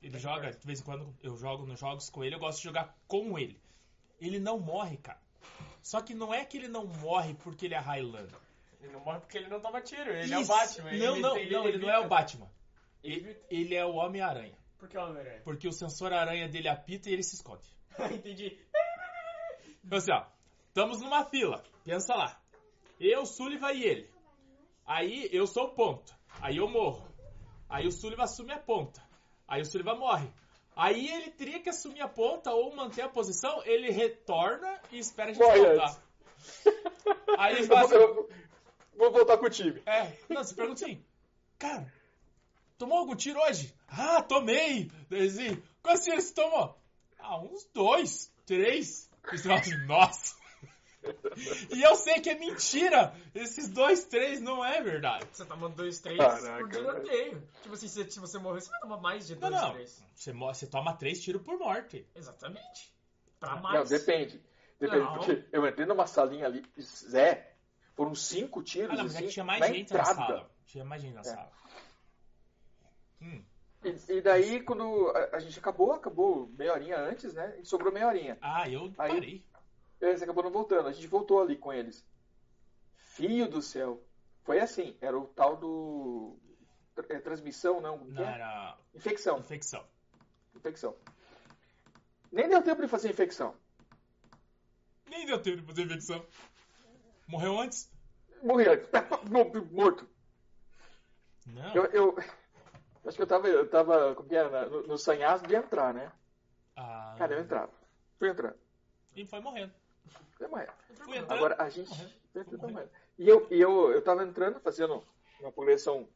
Ele joga, de vez em quando eu jogo nos jogos com ele, eu gosto de jogar com ele. Ele não morre, cara. Só que não é que ele não morre porque ele é Highlander. Ele não morre porque ele não toma tiro. Ele é o Isso. Batman. Não, ele, não, ele, não, ele não é o Batman. Ele, Ele- ele é o Homem-Aranha. Por que o Homem-Aranha? Porque o sensor aranha dele apita e ele se esconde. Entendi. Então assim, ó. Estamos numa fila. Pensa lá. Eu, Sullivan e ele. Aí eu sou o ponto. Aí eu morro. Aí o Sullivan assume a ponta. Aí o Sullivan morre. Aí ele teria que assumir a ponta ou manter a posição. Ele retorna e espera a gente Morre voltar. Aí ele fala assim, Eu vou, vou voltar com o time. É, não, você pergunta assim, cara, tomou algum tiro hoje? Ah, tomei! Assim, quantos tiros você tomou? Ah, uns dois, três. E você fala assim, nossa! E eu sei que é mentira! Esses dois, três não é verdade. Você toma dois, três Caraca, por tiroteio. Tipo assim, se, se você morrer, você vai tomar mais de Não, dois, não. três. Você, você toma três tiros por morte. Exatamente. Pra Não, mais. depende. Depende, Não. porque eu entrei numa salinha ali, Zé, foram cinco tiros Ah, não, mas é assim, que tinha mais na gente na entrada. sala. Tinha mais gente na É. sala. Hum. E, e daí, quando a, a gente acabou, acabou meia horinha antes, né? E sobrou meia horinha. Ah, eu Aí- parei. Eles acabaram voltando, a gente voltou ali com eles. Fio do céu. Foi assim, era o tal do... é, transmissão, não? Que Não, é? era Infecção, infecção. infecção. Nem deu tempo de fazer infecção. Nem deu tempo de fazer infecção. Morreu antes? Morri antes. Morto. Não. Eu, eu- acho que eu tava, eu tava como que era, no, no sanhaço de entrar, né? Ah, Cara, eu entrava. Fui entrando. E foi morrendo. Fui entrando. Agora, a gente... morrendo. Morrendo. morrendo. E eu, e eu, eu tava entrando, fazendo uma progressão...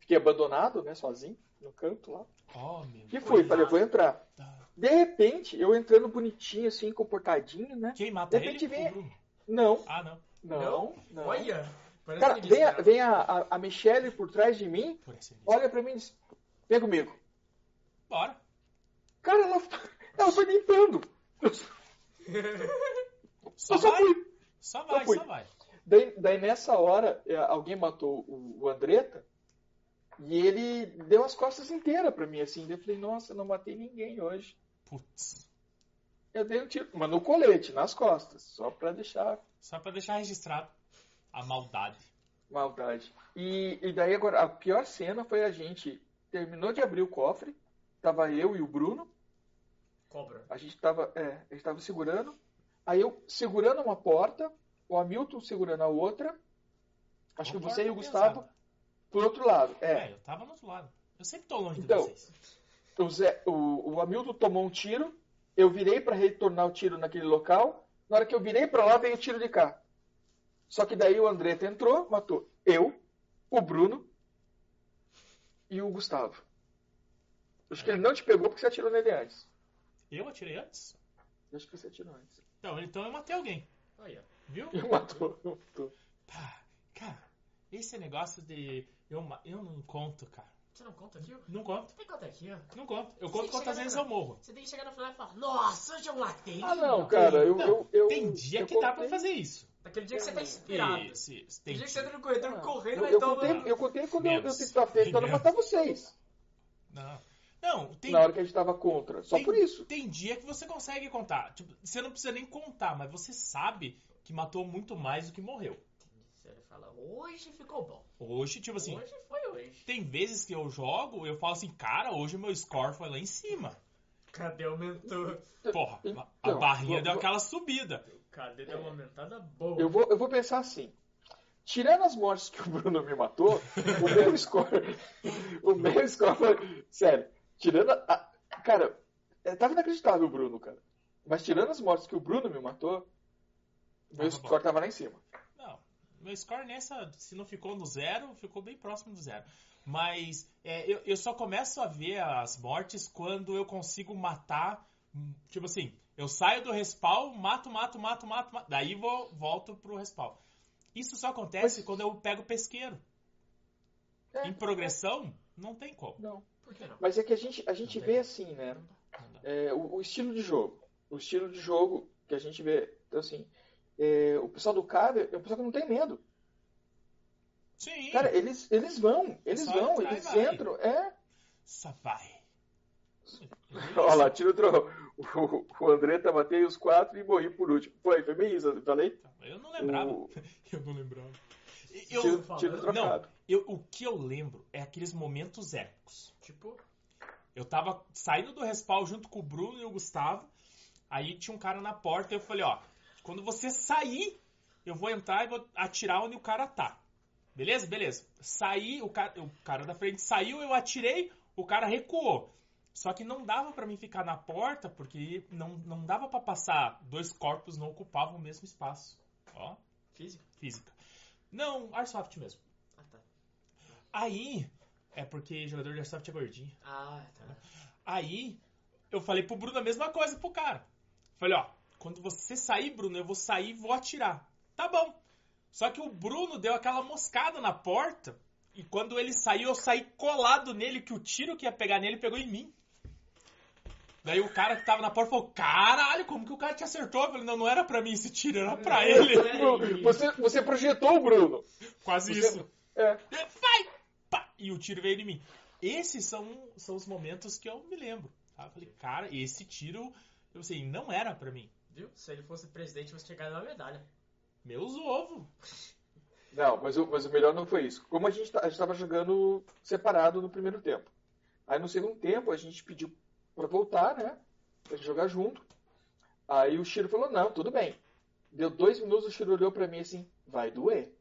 Fiquei abandonado, né, sozinho, no canto lá. Oh, E fui, falei, vou entrar. Tá. De repente, eu entrando bonitinho, assim, comportadinho, né? Quem mata De repente ele? vem-. Não, Ah, não. não, não. Olha. Parece Cara, que vem, a, vem a, a, a Michelle por trás de mim, olha pra mim e diz, vem comigo. Bora. Cara, ela, ela foi limpando. Só Eu só vai. fui. Só vai, fui. só vai. Daí, daí nessa hora, é, alguém matou o, Andretta e ele deu as costas inteiras pra mim, assim. Eu falei, nossa, não matei ninguém hoje. Putz. Eu dei um tiro, mas no colete, nas costas, só pra deixar Só pra deixar registrado a maldade. maldade. E, e daí agora, a pior cena foi a gente terminou de abrir o cofre, tava eu e o Bruno, Cobra. a gente tava, é, a gente tava segurando, aí eu segurando uma porta, o Hamilton segurando a outra, acho Uma que você e o Gustavo pesada. por outro lado. É. É, eu tava no outro lado. Eu sempre tô longe Então, de vocês. o, Zé, o, o Hamilton tomou um tiro, eu virei pra retornar o tiro naquele local, na hora que eu virei pra lá veio o tiro de cá. Só que daí o Andretta entrou, matou eu, o Bruno e o Gustavo. Acho que ele não te pegou porque você atirou nele antes. Eu atirei antes? Acho que você atirou antes. Então, então eu matei alguém. Olha. Viu? Ele matou. matou. Pá, cara, esse negócio de. Eu, eu não conto, cara. Você não conta aqui? ó? Não conto. Tem conta aqui, ó. Não conto. Eu Você conto quantas vezes eu morro. Você tem que chegar no final e falar, nossa, hoje eu matei. Ah, não, cara, eu. Não, eu, eu tem dia eu que dá contei- pra fazer isso. Aquele dia que você tá inspirado. Isso, isso. Tem Tem dia que você entra no corredor Não, correndo, eu, eu tomar. contei, eu contei quando eu, eu Menos. tentava tentando Menos. matar vocês. Não. Não, tem, Na hora que a gente tava contra. Só tem, por isso. Tem dia que você consegue contar. Tipo, você não precisa nem contar, mas você sabe que matou muito mais do que morreu. Você fala, hoje ficou bom. Hoje, tipo assim, hoje foi hoje. tem vezes que eu jogo, eu falo assim, cara, hoje o meu score foi lá em cima. Cadê aumentou? Porra, a Então, barrinha vou- deu vou- aquela subida. Cadê deu uma aumentada boa? Eu vou, eu vou pensar assim. Tirando as mortes que o Bruno me matou, o meu score. o meu score foi. Sério, tirando a. cara, é, tava inacreditável o Bruno, cara. Mas tirando as mortes que o Bruno me matou, meu Tava bom. score tava lá em cima. Não, meu score nessa, se não ficou no zero, ficou bem próximo do zero. Mas é, eu, eu só começo a ver as mortes quando eu consigo matar. Tipo assim, eu saio do respawn, mato, mato, mato, mato, mato daí vou, volto pro respawn. Isso só acontece Mas- quando eu pego pesqueiro. É, Em progressão, não tem como. Não. Mas é que a gente, a gente vê assim, né? É, o, o estilo de jogo. O estilo de jogo que a gente vê. Então, assim, é, o pessoal do CAB é o pessoal que não tem medo. Sim. Cara, eles, eles vão, eles Só vão, eles vai. entram. É. Só vai. Olha lá, tira o tro... o, o André tá matei os quatro e morri por último. Foi, foi bem isso, eu falei? Eu não lembrava. O- Eu não lembrava. Eu, Tiro, tiro não, eu, o que eu lembro é aqueles momentos épicos. Tipo, Eu tava saindo do respawn junto com o Bruno e o Gustavo. Aí tinha um cara na porta e eu falei, ó, quando você sair, eu vou entrar e vou atirar onde o cara tá. Beleza? Beleza. Saí, o cara, o cara da frente saiu, eu atirei, o cara recuou. Só que não dava pra mim ficar na porta, porque não, não dava pra passar. Dois corpos não ocupavam o mesmo espaço. Ó, físico. física. Não, Airsoft mesmo. Ah, tá. Aí, é porque jogador de Airsoft é gordinho. Ah, tá. Aí, eu falei pro Bruno a mesma coisa pro cara. Falei, ó, quando você sair, Bruno, eu vou sair e vou atirar. Tá bom. Só que o Bruno deu aquela moscada na porta. E quando ele saiu, eu saí colado nele, que o tiro que ia pegar nele pegou em mim. Daí o cara que tava na porta falou, caralho, como que o cara te acertou? Eu falei, não, não era pra mim esse tiro, era pra ele. Você, você projetou o Bruno. Quase Você- isso. É. Vai! E o tiro veio em mim. Esses são, são os momentos que eu me lembro. Tá? Eu falei, cara, esse tiro, eu sei, não era pra mim. Viu? Se ele fosse presidente, você tinha ganhado uma medalha. Meus ovos. Não, mas o, mas o melhor não foi isso. Como a gente tá- a gente tava jogando separado no primeiro tempo. Aí no segundo tempo a gente pediu pra voltar, né? Pra gente jogar junto. Aí o Shiro falou, não, tudo bem. Deu dois minutos, o Shiro olhou pra mim assim, vai doer.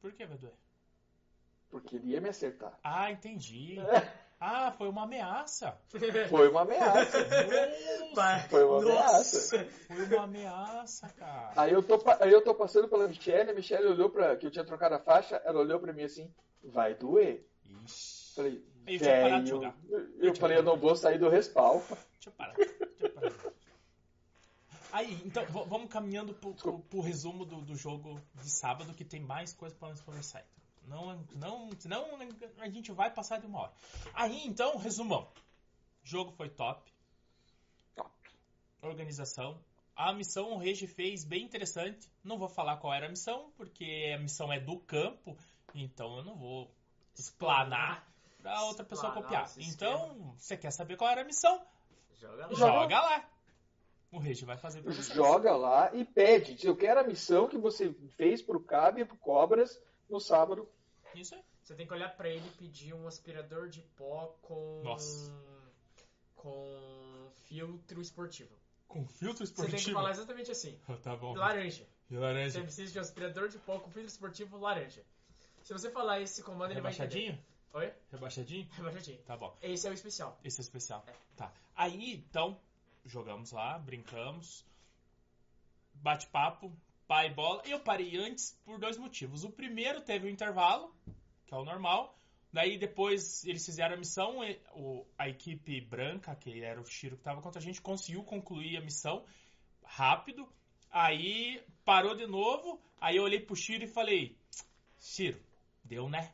Por que vai doer? Porque ele ia me acertar. Ah, entendi. Ah, foi uma ameaça. Foi uma ameaça. Nossa, Foi uma Nossa! ameaça. foi uma ameaça, cara. Aí eu tô, aí eu tô passando pela Michelle, a Michelle olhou pra. que eu tinha trocado a faixa, ela olhou pra mim assim, vai doer. Ixi. Falei, eu de velho. jogar. Eu, eu falei, eu não vou sair do respawn. Deixa eu parar. Deixa eu parar. Aí, então, vamos caminhando pro, pro- pro resumo do, do jogo de sábado, que tem mais coisa pra nós conversar. então. Não, não, senão a gente vai passar de uma hora. Aí, então, resumão. O jogo foi top. Top. Organização. A missão o Regi fez bem interessante. Não vou falar qual era a missão, porque a missão é do campo, então eu não vou explanar pra outra pessoa copiar. Então, você quer saber qual era a missão? Joga lá. Joga lá. O Regi vai fazer pra você. Joga lá e pede. Eu quero a missão que você fez pro Cab e pro Cobras no sábado. Isso aí. Você tem que olhar pra ele e pedir um aspirador de pó com. Nossa. Com filtro esportivo. Com filtro Você tem que esportivo. falar exatamente assim. Tá bom. Laranja. E Você laranja. precisa de um aspirador de pó com filtro esportivo laranja. Se você falar esse comando, ele vai entender. Rebaixadinho? Oi? Rebaixadinho? Rebaixadinho. Tá bom. Esse é o especial. Esse é especial. É. Tá. Aí, então, jogamos lá, brincamos. Bate-papo, pai bola. Eu parei antes por dois motivos. O primeiro teve o intervalo, que é o normal. Daí depois eles fizeram a missão, a equipe branca, que era o Shiro que estava contra a gente, conseguiu concluir a missão rápido. Aí parou de novo. Aí eu olhei pro Shiro e falei: Shiro, deu né?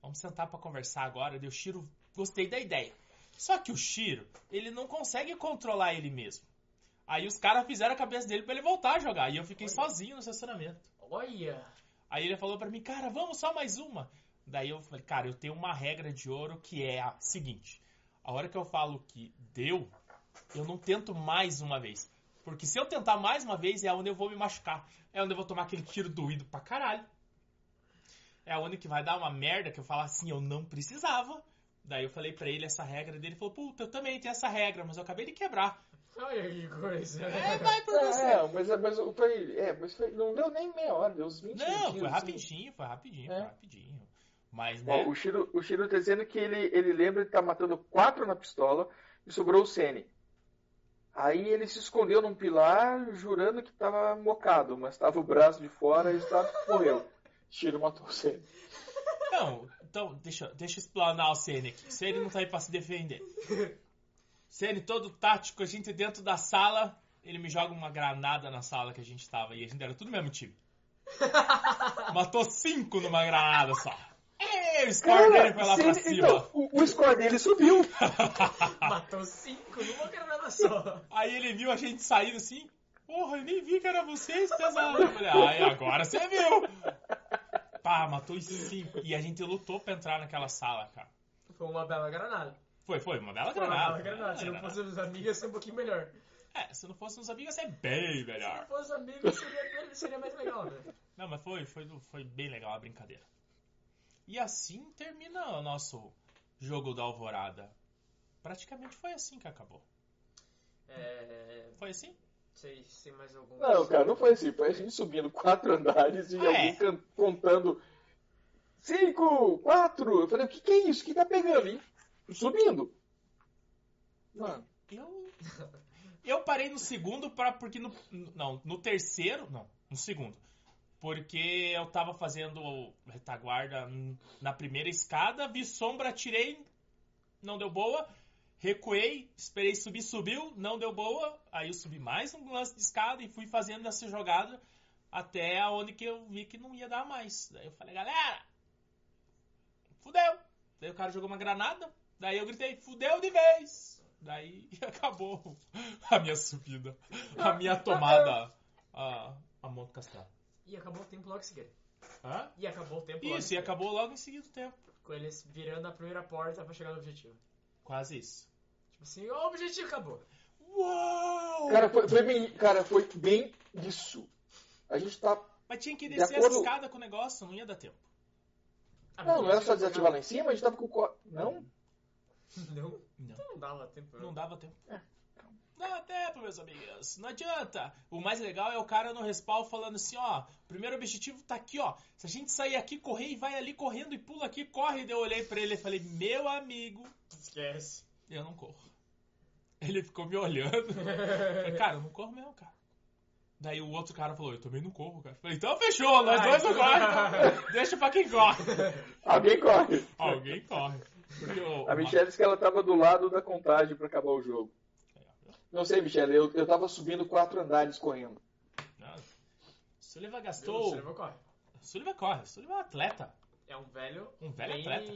Vamos sentar pra conversar agora. Deu Shiro, gostei da ideia. Só que o Shiro, ele não consegue controlar ele mesmo. Aí os caras fizeram a cabeça dele pra ele voltar a jogar. E eu fiquei Olha. sozinho no estacionamento. Olha! Aí ele falou pra mim, cara, vamos só mais uma. Daí eu falei, cara, eu tenho uma regra de ouro que é a seguinte: a hora que eu falo que deu, eu não tento mais uma vez. Porque se eu tentar mais uma vez, é onde eu vou me machucar. É onde eu vou tomar aquele tiro doído pra caralho. É onde que vai dar uma merda que eu falo assim, eu não precisava. Daí eu falei pra ele essa regra dele, ele falou, puta, eu também tenho essa regra, mas eu acabei de quebrar. Olha que coisa. É, vai por você. É, mas, mas foi, é, mas foi, não deu nem meia hora, deu uns 20 Não, foi assim. rapidinho, foi rapidinho, É. foi rapidinho. Mas, né? Ó, o Shiro, o Shiro tá dizendo que ele, ele lembra de estar matando quatro na pistola e sobrou o Sene. Aí ele se escondeu num pilar, jurando que estava mocado, mas estava o braço de fora e estava, morreu. Shiro matou o Sene. Não, então, deixa, deixa eu explanar o Cene aqui. Cene não tá aí pra se defender. Cene todo tático, a gente dentro da sala, ele me joga uma granada na sala que a gente tava e a gente era tudo mesmo time. Matou cinco numa granada só. Ê, o score dele foi lá pra cima. então, o, o score dele subiu. Matou cinco numa granada só. Aí ele viu a gente saindo assim. Porra, eu nem vi que era vocês, pesado. Eu falei, ai, agora você viu. Pá, matou os cinco. E a gente lutou pra entrar naquela sala, cara. Foi uma bela granada. Foi, foi, uma bela Foi uma granada. bela granada. Se não Granada. fosse os amigos, ia ser um pouquinho melhor. É, se não fosse uns amigos, ia ser bem Se não melhor. fosse os amigos, seria, seria mais legal, né? Não, mas foi, foi, foi bem legal a brincadeira. E assim termina o nosso jogo da alvorada. Praticamente foi assim que acabou. É. Foi assim? Sei, sei mais algum. Não, cara, não foi assim. Foi a gente subindo quatro andares e Ah, alguém é? contando cinco, quatro. Eu falei, o que, que é isso? O que tá pegando, hein? Subindo. Mano, Eu. Eu parei no segundo para porque no não, no terceiro, não, no segundo. Porque eu tava fazendo retaguarda na primeira escada, vi sombra, tirei, não deu boa. Recuei, esperei subir, subiu, não deu boa. Aí eu subi mais um lance de escada e fui fazendo essa jogada até onde que eu vi que não ia dar mais. Daí eu falei, galera, fudeu. Daí o cara jogou uma granada, daí eu gritei, fudeu de vez. Daí acabou a minha subida, a minha tomada a, a Monte Castelo. E acabou o tempo logo em seguida. Hã? E acabou o tempo logo em Isso, e acabou logo em seguida o tempo. Com eles virando a primeira porta pra chegar no objetivo. Quase isso. Tipo assim, ó, o objetivo acabou. Uau! cara, foi, foi bem, cara, foi bem isso. A gente tá. Mas tinha que De descer acordo- a escada com o negócio, não ia dar tempo. Ah, Não, não era só desativar lá em cima, a gente tava com o. co- Não? Não, Não. não dava tempo. Não dava tempo. Não dá tempo, meus amigos. Não adianta. O mais legal é o cara no respawn falando assim, ó. O primeiro objetivo tá aqui, ó. Se a gente sair aqui, correr e vai ali correndo e pula aqui, corre. Daí eu olhei pra ele e falei, meu amigo, Esquece. eu não corro. Ele ficou me olhando. Falei, cara, eu não corro mesmo, cara. Daí o outro cara falou, eu também não corro, cara. Falei, então fechou, nós Ai, dois não então- correm, então deixa pra quem corre. Alguém corre. Alguém corre. A Michelle disse que ela tava do lado da contagem pra acabar o jogo. Não sei, Michelle, eu, eu tava subindo quatro andares correndo. Não, Sullivan gastou. Não corre. Sullivan corre, Sullivan é um atleta. É um velho. Um velho bem, atleta.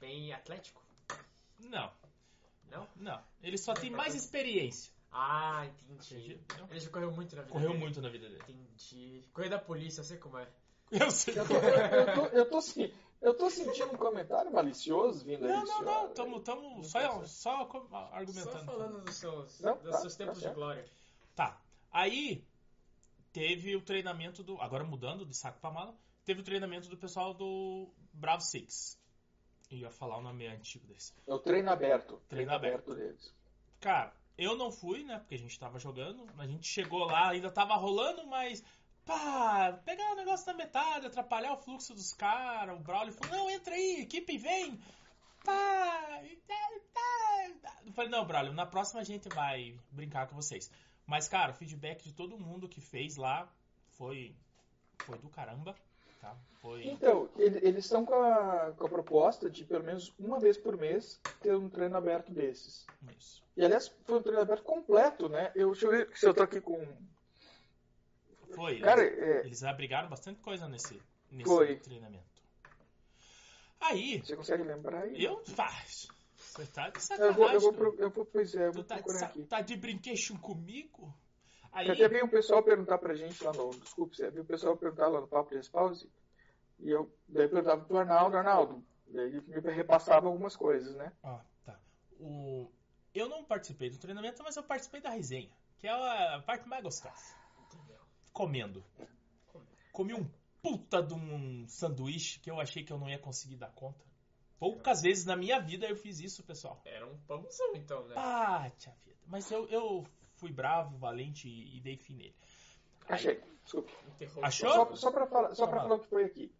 Bem atlético. Não, Não? não. Ele só tem mais experiência. Ah, entendi. Não. Ele já correu muito na vida Correu dele. muito na vida dele. Entendi. Correu da polícia, eu sei como é. Eu sei. Eu tô, eu, eu tô, eu tô, se- eu tô sentindo um comentário malicioso vindo aí. Não, não, não. Tamo, tamo só, só argumentando. Só falando dos seus, Não, dos tá, seus tá tempos de certo. glória. Tá. Aí teve o treinamento do. Agora mudando de saco pra mala. Teve o treinamento do pessoal do Bravo Six. Eu ia falar o nome antigo desse. É o treino aberto. Treino aberto deles. Cara, eu não fui, né? Porque a gente tava jogando. A gente chegou lá, ainda tava rolando, mas. Pá, pegar o negócio na metade, atrapalhar o fluxo dos caras. O Braulio falou: não, entra aí, equipe, vem. Pá, e tá, tá. Eu falei: não, Braulio, na próxima a gente vai brincar com vocês. Mas, cara, o feedback de todo mundo que fez lá foi. Foi do caramba, tá? Foi. Então, ele- eles estão com a, com a proposta de pelo menos uma vez por mês ter um treino aberto desses. Isso. E aliás, foi um treino aberto completo, né? Eu, deixa eu ver se eu tô aqui com. Foi. Cara, eles, é, eles abrigaram bastante coisa nesse, nesse Foi. treinamento. Aí, você consegue lembrar aí? Eu faz. Você tá de Eu sacanagem. vou, eu vou, cara. pro- eu vou, pois é, eu Tu vou tá procurar aqui. tá de brinquedo comigo? Aí, Até veio o pessoal perguntar pra gente lá no. Desculpe, Zé, veio o pessoal perguntar lá no Papo de Respause. E eu daí perguntava pro Arnaldo, Arnaldo. Daí ele me repassava algumas coisas, né? ó, tá. O, eu não participei do treinamento, mas eu participei da resenha, que é a parte mais gostosa. Comendo. Comi um puta de um sanduíche que eu achei que eu não ia conseguir dar conta. Poucas vezes na minha vida eu fiz isso, pessoal. Era um pãozão, então, né? Ah, tia vida. Mas eu, eu fui bravo, valente e, e dei fim nele. Achei, desculpe. Achou? Só, só para falar, só Tá pra bom. falar o que foi aqui.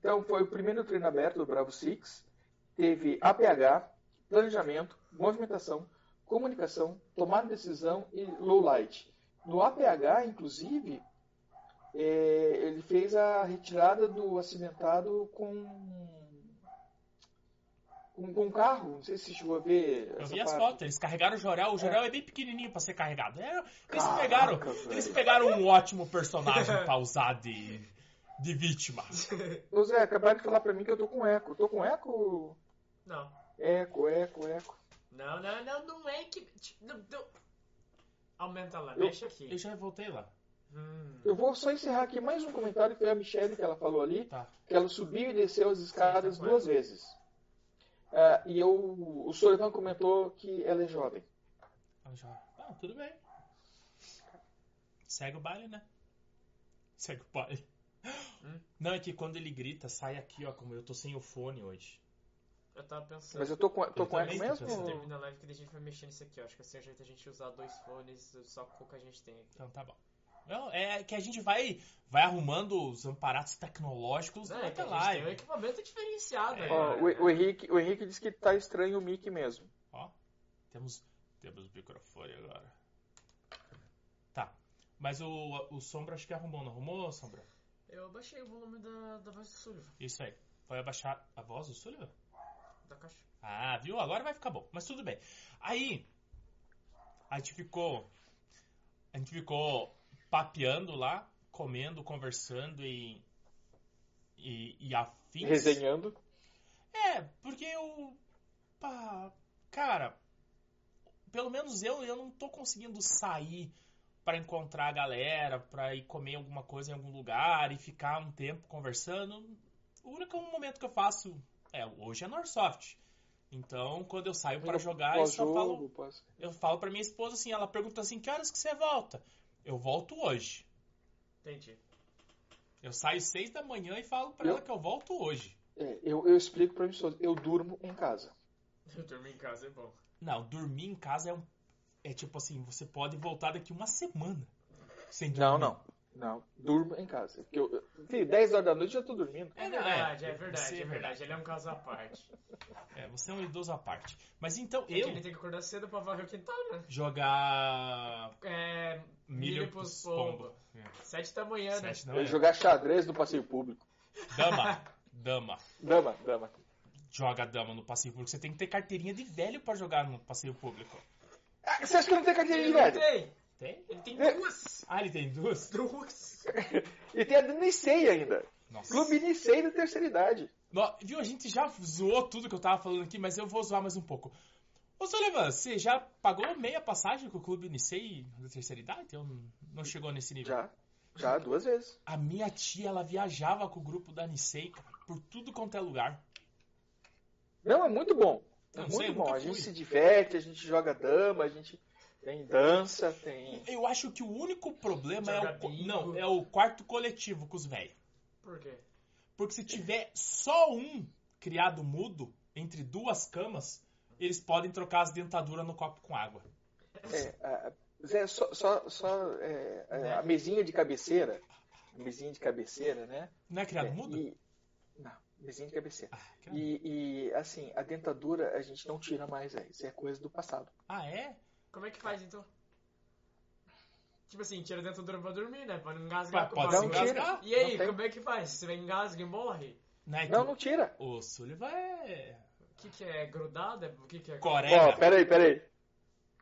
Então, foi o primeiro treino aberto do Bravo Six. Teve APH, planejamento, movimentação, comunicação, tomada de decisão e low light. No APH, inclusive, ele fez a retirada do acidentado com com, com um carro. Não sei se chegou a ver. Eu essa vi as parte. fotos, eles carregaram o Jorel. O Jorel é, bem pequenininho pra ser carregado. É, eles, Caraca, pegaram, velho. eles pegaram um ótimo personagem pra usar de, de vítima. Ô Zé, acabaram de falar pra mim que eu tô com eco. Tô com eco? Não. Eco, eco, eco. Não, não, não, não é que. Não, não. Aumenta lá, Eu- mexe aqui. Eu já voltei lá. Hum. Eu vou só encerrar aqui mais um comentário que foi a Michelle que ela falou ali, Tá. que ela subiu e desceu as escadas Sim, tá duas vezes. Ah, e eu, o Sullivan comentou que ela é jovem. Ela já. Ah, tudo bem. Segue o baile, né? Segue o baile. Hum? Não, é que quando ele grita, sai aqui, ó, como eu tô sem o fone hoje. Eu tava pensando. Mas eu tô com, tô Eu com eco tô mesmo? pensando. Termina a live que daí a gente vai mexer nisso aqui, ó. Acho que assim é o jeito da gente usar dois fones só com o que a gente tem aqui. Então tá bom. Não, é que a gente vai, vai arrumando os amparatos tecnológicos é durante que a a gente tem um equipamento diferenciado, É. né? Ó, o, o Henrique, o Henrique disse que tá estranho o mic mesmo. Ó, temos, temos microfone agora. Tá. Mas o, o Sombra acho que arrumou, não arrumou, Sombra? Eu abaixei o volume da, da voz do Sullivan, Isso aí. Foi abaixar a voz do Sullivan? da caixa. Ah, viu? Agora vai ficar bom. Mas tudo bem. Aí, a gente ficou. A gente ficou papeando lá, comendo, conversando e. E, e afins. Resenhando. É, porque eu. Pá, cara, pelo menos eu, eu não tô conseguindo sair pra encontrar a galera, pra ir comer alguma coisa em algum lugar e ficar um tempo conversando. O único momento que eu faço é hoje é Norsoft. Então, quando eu saio pra jogar, eu só falo, pós... eu falo pra minha esposa assim, ela pergunta assim, que horas que você volta? Eu volto hoje. Entendi. Eu saio seis da manhã e falo pra Eu- ela que eu volto hoje. É, eu, eu explico pra pessoas, eu durmo em casa. Eu dormir em casa é bom. Não, dormir em casa é um. É tipo assim, você pode voltar daqui uma semana sem dormir. não. Não, durmo em casa. Porque eu, filho, 10 horas da noite eu já tô dormindo. É não, verdade, é, é verdade, você é é verdade. Ele é um caso à parte. É, você é um idoso à parte. Mas então, É que eu ele tem que acordar cedo pra varrer o quintal, né? jogar É. milho, Milho pros pros pombo. É, Sete da manhã, né? Sete não Eu é. jogar xadrez no passeio público. Dama, dama. Dama, dama. Joga dama no passeio público. Você tem que ter carteirinha de velho pra jogar no passeio público. Ah, você acha que eu não tenho carteirinha de não velho? tem! Tem? Ele tem É. duas! Ah, ele tem duas? Duas! E tem a do Nicei ainda. Nossa. Clube Nicei da terceira idade. No- viu, a gente já zoou tudo que eu tava falando aqui, mas eu vou zoar mais um pouco. Ô, Sullivan, você já pagou meia passagem com o Clube Nicei da terceira idade? Eu não- chegou nesse nível. Já. Já, duas vezes. A minha tia, ela viajava com o grupo da Nicei, cara, por tudo quanto é lugar. Não, é muito bom. É Não muito sei, bom. A gente se diverte, a gente joga dama, a gente tem dança, tem. Eu acho que o único problema é o, não, é o quarto coletivo com os velhos. Por quê? Porque se tiver só um criado mudo entre duas camas, eles podem trocar as dentaduras no copo com água. É, a- Zé, só, só, só é, a- a mesinha de cabeceira. A mesinha de cabeceira, né? Não é criado É, mudo? e- Não, mesinha de cabeceira. Ah, E, e, assim, a dentadura a gente não tira mais, é. Isso é coisa do passado. Ah, é? Como é que faz então? Tipo assim, tira dentro do pra dormir, né? Pra não engasgar Pá, pode Não engasgar. E aí, Não tem. como é que faz? Você engasga e morre? Né, Não, que não tira. O Sullivan é... O que, que é? Grudado? É- O que, que é? Corega. Ó, peraí, peraí.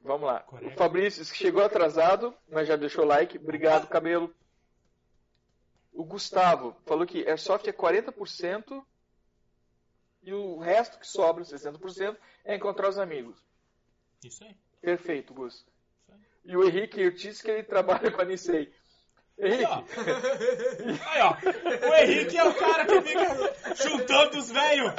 Vamos lá. Correto. O Fabrício que chegou atrasado, mas já deixou o like. Obrigado, cabelo. O Gustavo falou que Airsoft é 40% e o resto que sobra, 60%, é encontrar os amigos. Isso aí. Perfeito, Gus. E o Henrique disse que ele trabalha com a Nicei. Aí, Henrique, ó. Aí, ó. O Henrique é o cara que fica juntando os velhos.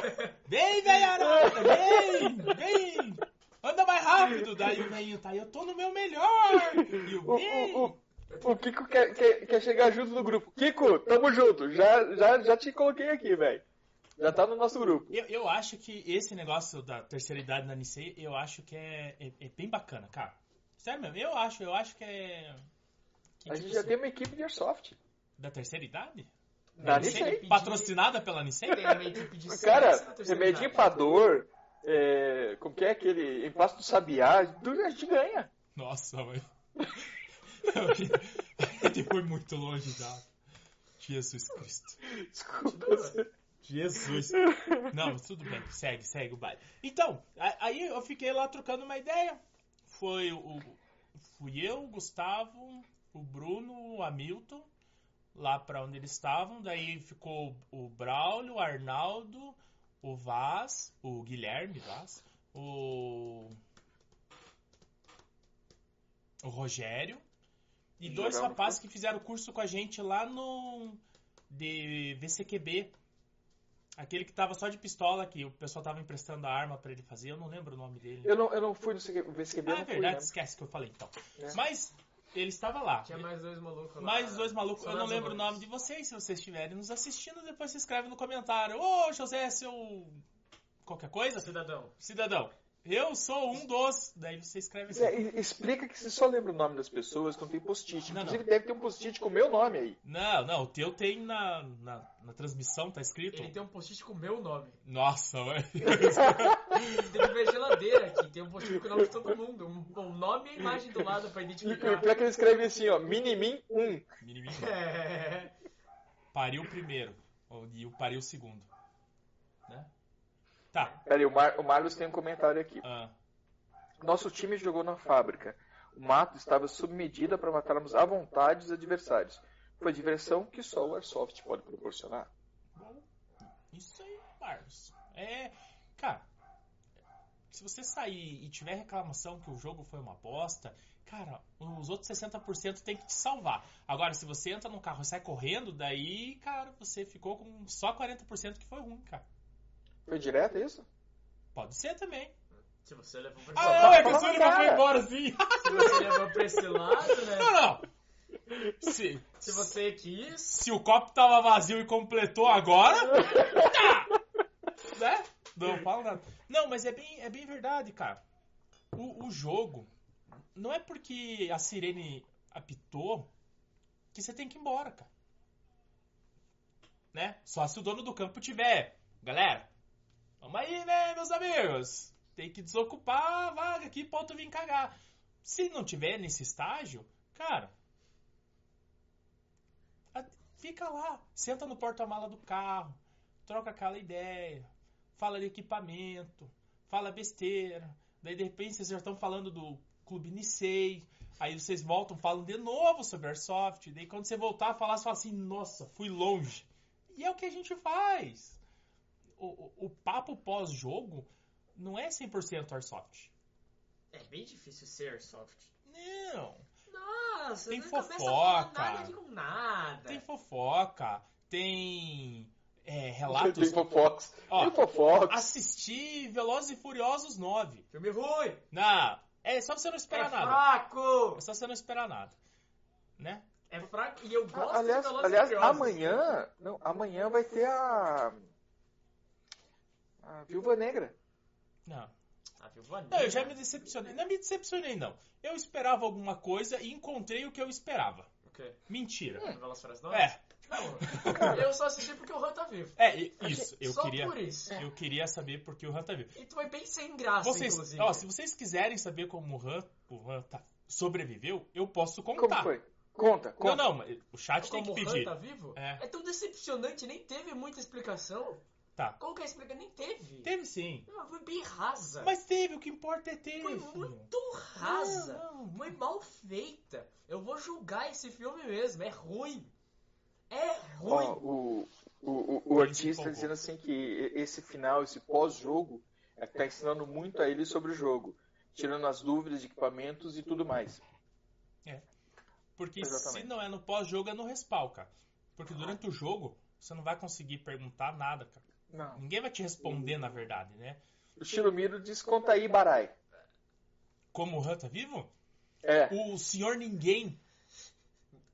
Vem, velharada, vem, vem. Anda mais rápido. Daí o velhinho tá aí, eu tô no meu melhor. E o o, o, o, o Kiko quer, quer, quer chegar junto no grupo. Kiko, tamo junto. Já, já, já te coloquei aqui, velho. Já tá no nosso grupo. Eu, eu acho que esse negócio da terceira idade na Nicei, eu acho que é, é, é bem bacana, cara. Sério mesmo, eu acho, eu acho que é... que, A tipo gente já assim, tem uma equipe de Airsoft. Da terceira idade? Da? Nicei. Patrocinada pela Nicei? Tem uma equipe de Cara, CS na terceira remedinho idade. pra dor, é, como que é aquele emplasto do sabiá, tudo a gente ganha. Nossa. A gente foi muito longe já. Jesus Cristo. Desculpa. Jesus. Não, tudo bem. Segue, segue o baile. Então, aí eu fiquei lá trocando uma ideia. Foi o. Fui eu, o Gustavo, o Bruno, o Hamilton, lá pra onde eles estavam. Daí ficou o Braulio, o Arnaldo, o Vaz, o Guilherme Vaz, o. O Rogério. E dois rapazes que fizeram curso com a gente lá no. De VCQB. Aquele que tava só de pistola, que o pessoal tava emprestando a arma pra ele fazer. Eu não lembro o nome dele. Eu não, eu não fui no VCB, Ah, é não fui, verdade, né? esquece que eu falei então. É. Mas ele estava lá. Tinha mais dois malucos lá. Mais dois malucos, eu não lembro o nome de vocês. Se vocês estiverem nos assistindo, depois se escreve no comentário. Ô, José, seu. qualquer coisa? Cidadão. Cidadão. Eu sou um dos. Daí você escreve assim. É, explica que você só lembra o nome das pessoas quando tem post-it. Não, Inclusive deve ter um post-it com o meu nome aí. Não, não, o teu tem na, na, na transmissão, tá escrito. Ele tem um post-it com o meu nome. Nossa, ué. Tem que ver a geladeira aqui, tem um post-it com o nome de todo mundo. Um, um nome e a imagem do lado pra E, e identificar. pior que ele escreve assim, ó, Minimin 1. Miniminho. É. Pariu primeiro. E o pariu segundo. Tá. Peraí, o, Mar o Marlos tem um comentário aqui. ah, Nosso time jogou na fábrica. O mato estava sob medida para matarmos à vontade os adversários. Foi diversão que só o Airsoft pode proporcionar. Isso aí, Marcos. É, cara, se você sair e tiver reclamação que o jogo foi uma bosta, cara, os outros 60% tem que te salvar. Agora, se você entra no carro e sai correndo, daí, cara, você ficou com só 40% que foi ruim, cara. Foi direto isso? Pode ser também. Se você levou pra Ah, esse não, lado, é que o Sullivan foi embora sim. se você levou pra esse lado, né? Não, não. Se, Se você quis. se o copo tava vazio e completou agora, tá! Né? Não fala nada. Não, mas é bem, é bem verdade, cara. O, o jogo, não é porque a sirene apitou que você tem que ir embora, cara. Né? Só se o dono do campo tiver. Galera, vamos aí, né, meus amigos? Tem que desocupar a vaga aqui pra outro vir cagar. Se não tiver nesse estágio, cara, fica lá, senta no porta-mala do carro, troca aquela ideia, fala de equipamento, fala besteira. Daí de repente vocês já estão falando do Clube Nicei, aí vocês voltam, falam de novo sobre Airsoft. Daí quando você voltar a falar, você fala assim: nossa, fui longe. E é o que a gente faz. O, o, papo pós-jogo não é 100% Airsoft. É bem difícil ser Airsoft. Não. Nossa, Tem fofoca. nada com nada. Tem fofoca, tem é, relatos. Tem Fofox. Ó, Tem Fofox. Assistir Velozes e Furiosos 9. Filme ruim. Não, é só você não É esperar nada. fraco. É só você não esperar nada. Né? É fraco e eu gosto Ah, aliás, de Velozes e aliás Furiosos. amanhã. Não, amanhã vai ter a. A Viúva Negra. Não. A Viúva Não, eu já me Negra. decepcionei. Não me decepcionei, não. Eu esperava alguma coisa e encontrei o que eu esperava. O quê? Mentira. Não? É, Não, eu só assisti porque o Han tá vivo. é, isso. Eu só queria, por isso. eu queria saber porque o Han tá vivo. E tu foi bem sem graça, Vocês, inclusive. ó, se vocês quiserem saber como o Han, o Han tá- sobreviveu, eu posso Como contar. foi? Conta, Não, conta. não, mas o chat tem Como que o Han pedir. tá vivo? É. É tão decepcionante, nem teve muita explicação. Tá. Qual que é a? Nem teve. Teve sim. Não, foi bem rasa. Mas teve, o que importa é ter. Foi muito rasa. Não, não. Foi mal feita. Eu vou julgar esse filme mesmo. É ruim. É ruim. Ó, o, o, o, o está empolgou. dizendo assim que esse final, esse pós-jogo, é que tá ensinando muito a ele sobre o jogo. Tirando as dúvidas de equipamentos e tudo mais. Porque Exatamente. se não é no pós-jogo, é no respawn, cara. Porque durante o jogo, você não vai conseguir perguntar nada, cara. Não. Ninguém vai te responder, na verdade, né? O Shiromiro diz conta aí, Barai. Como o Han tá vivo, É. o senhor ninguém.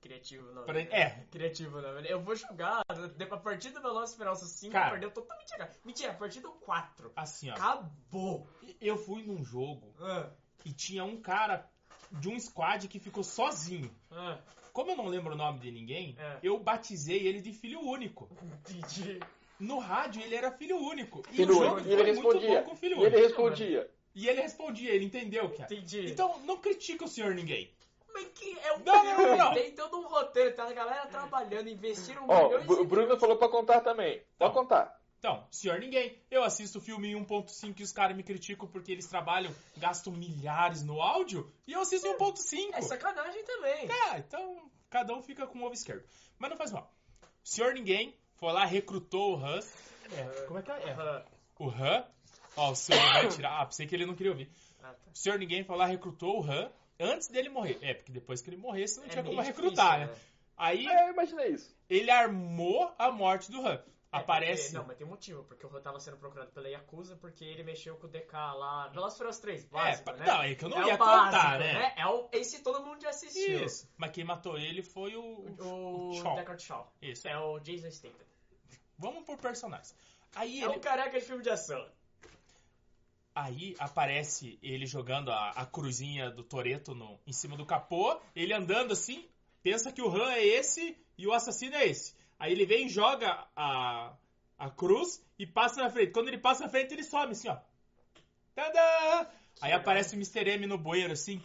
Criativo não. Pra- né? é. Criativo não. Eu vou julgar. A partir do Velozes e Furiosos 5, Cara. perdeu totalmente a graça. Mentira, a partir do 4. Assim, ó. Acabou. Eu fui num jogo Ah, e tinha um cara de um squad que ficou sozinho. ah, Como eu não lembro o nome de ninguém, É. eu batizei ele de filho único. entendi. No rádio ele era filho único. E Filho o jogo único. Ele foi muito respondia. bom com filho E ele único. respondia. E ele respondia, ele entendeu, cara. Entendi. Então, não critica o senhor ninguém. Mas que é um Não, não, não. Tem todo um roteiro, tá? A galera trabalhando, investiram Ó, milhões o de... Bruno falou pra contar também. Então. Pode contar. Então, senhor ninguém. Eu assisto o filme em 1.5 e os caras me criticam porque eles trabalham, gastam milhares no áudio, e eu assisto em 1.5. É sacanagem também. É, então, Cada um fica com o ovo esquerdo. Mas não faz mal. Senhor ninguém foi lá, recrutou o Han. É, como é que é? É. O Han. Ó, o senhor vai tirar. Ah, pensei que ele não queria ouvir. Ah, tá. O senhor ninguém foi lá, recrutou o Han antes dele morrer. É, porque depois que ele morresse não É tinha como recrutar, difícil, né? Aí É, eu imaginei isso. ele armou a morte do Han. É, Aparece. porque- não, mas tem um motivo, porque o Han tava sendo procurado pela Yakuza porque ele mexeu com o DK lá. Furiosos 3, básico, pa- né? não, é que eu não é ia o básico, contar, né? É o, esse todo mundo já assistiu. Isso. Mas quem matou ele foi o. O Shaw. Deckard Shaw. Isso. É o Jason Statham. Vamos por personagens. Aí É ele. um careca de filme de ação. Aí aparece ele jogando a, a cruzinha do Toreto no, em cima do capô, ele andando assim, pensa que o Han é esse e o assassino é esse. Aí ele vem, joga a, a cruz e passa na frente. Quando ele passa na frente, ele some assim, ó. Tadã! Aí aparece o Mr. M no bueiro assim.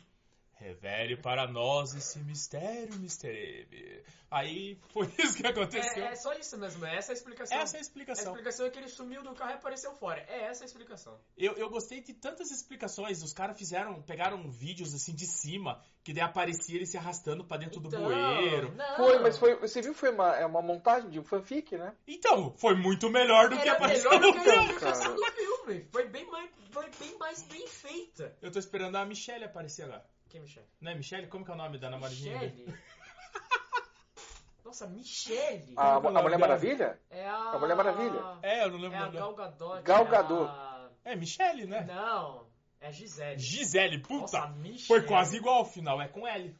Revele para nós esse mistério, Mr. M. Aí foi isso que aconteceu. É, é só isso mesmo, é essa a explicação. Essa é a A explicação. explicação é que ele sumiu do carro e apareceu fora. É essa a explicação. Eu, eu gostei de tantas explicações. Os caras fizeram, pegaram vídeos assim de cima, que daí aparecia ele se arrastando pra dentro do Então, bueiro. Não. Foi, mas foi. Você viu que foi uma, é uma montagem de um fanfic, né? Então, foi muito melhor do que Era apareceu melhor no do que a filme. explicação do filme. Foi bem mais, foi bem mais bem feita. Eu tô esperando a Michelle aparecer agora. Quem, Michelle? Não é Michelle? Como que é o nome da namoradinha dele? Michelle? Nossa, Michelle. A, que é o a nome Mulher? Maravilha? É a... A Mulher Maravilha. É, eu não lembro É a. Gal Gadot. Gal é Gadot. a- É Michelle, né? Não, é a Gisele. Gisele, puta. Nossa, Michelle. foi quase igual ao final, é com L.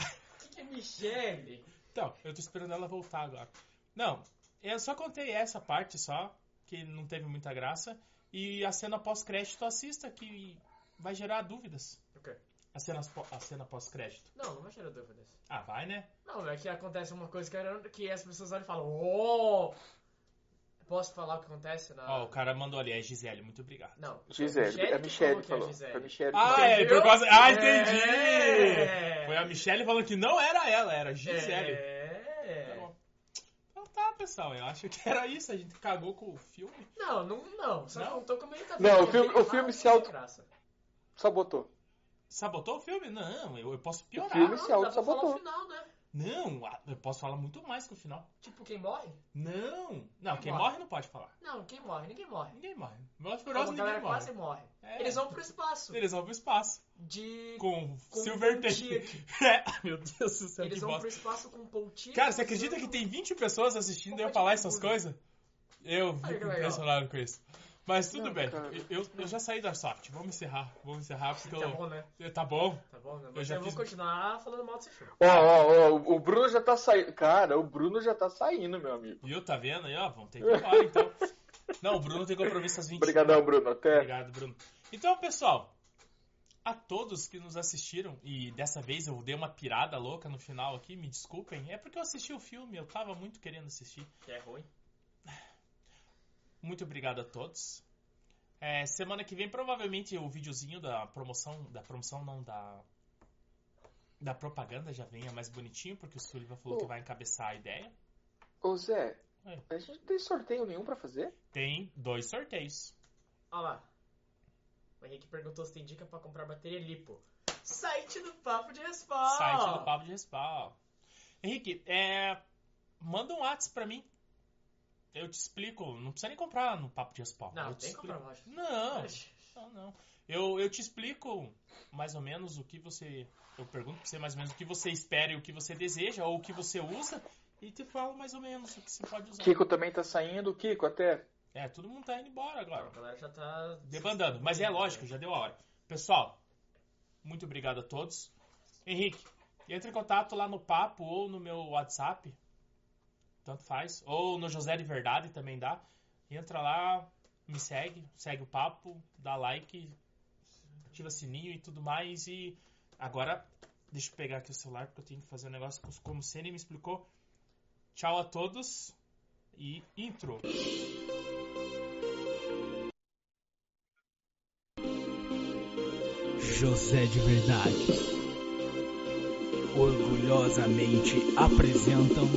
O que, que é Michelle? Então, eu tô esperando ela voltar agora. Não, eu só contei essa parte só, que não teve muita graça. E a cena pós-crédito assista, que vai gerar dúvidas. A cena, a cena pós-crédito. Não, não vai gerar dúvidas. Ah, vai, né? Não, é que acontece uma coisa que, era- que as pessoas olham e falam, oh! Posso falar o que acontece na... Ó, o cara mandou ali, é Gisele, muito obrigado. Não, Gisele. Michelle É Michelle que é falou. Gisele. Foi Michelle. Ah, é, por causa... Ah, entendi! É. Foi a Michelle falando que não era ela, era a Gisele. Tá É. bom. Então tá, pessoal, eu acho que era isso, a gente cagou com o filme. Não, não, não. Só Não? contou como ele tá Não, o filme- é o filme se auto- sem graça. Sabotou. O filme? Não, eu, eu posso O piorar. filme Ah, se dá pra auto-sabotou. o né? Não, eu posso falar muito mais que o final. Tipo, quem morre? Não, não, Quem quem morre? morre não pode falar. Não, quem morre? Ninguém morre. Ninguém morre. Velozes Furiosos ninguém morre. quase morre. É. Eles vão pro espaço. Eles vão pro espaço. De... Com, Com Silver. Tape. É, meu Deus do céu, Eles vão bosta. pro espaço com pontinho. Cara, você acredita que tem 20 pessoas assistindo eu falar essas coisas? Eu fico impressionado com isso. Mas tudo Não, bem, eu, eu já saí da Soft. Vamos encerrar. Vamos encerrar porque Tá eu. bom, né? Tá bom? Tá bom, né? Eu Mas já eu, vou fiz- continuar falando mal desse filme. Ó, ó, ó, o Bruno já tá saindo. Cara, o Bruno já tá saindo, meu amigo. Viu? Tá vendo aí? Ó, vamos ter que ir embora então. Não, o Bruno tem compromisso às 20 Obrigadão, Bruno. Até. Obrigado, Bruno. Então, pessoal, a todos que nos assistiram, e dessa vez eu dei uma pirada louca no final aqui, me desculpem, é porque eu assisti o filme, eu tava muito querendo assistir. Que é ruim. Muito obrigado a todos. É, semana que vem, provavelmente, o videozinho da promoção, da promoção não, da da propaganda já venha mais bonitinho, porque o Sullivan falou que vai encabeçar a ideia. Ô, Zé, É. a gente não tem sorteio nenhum pra fazer? Tem dois sorteios. Olha lá. O Henrique perguntou se tem dica pra comprar bateria lipo. Site do Papo de Respawn. Site do Papo de Respawn. Henrique, é, manda um WhatsApp pra mim. Eu te explico. Não precisa nem comprar no Papo de Respawn. Não, eu te tem que explico. comprar loja. Não, não, não. Eu, eu te explico mais ou menos o que você. Eu pergunto pra você mais ou menos o que você espera e o que você deseja, ou o que você usa, e te falo mais ou menos o que você pode usar. Kiko também tá saindo, o Kiko até. É, todo mundo tá indo embora A agora. galera já tá... Debandando. Mas é lógico, já deu a hora. Pessoal, muito obrigado a todos. Henrique, entre em contato lá no papo ou no meu WhatsApp. Tanto faz. Ou no José de Verdade também dá. Entra lá, me segue, segue o papo, dá like, ativa sininho e tudo mais. E agora, deixa eu pegar aqui o celular porque eu tenho que fazer um negócio como o Ceni me explicou. Tchau a todos e intro. José de Verdade. Orgulhosamente apresentam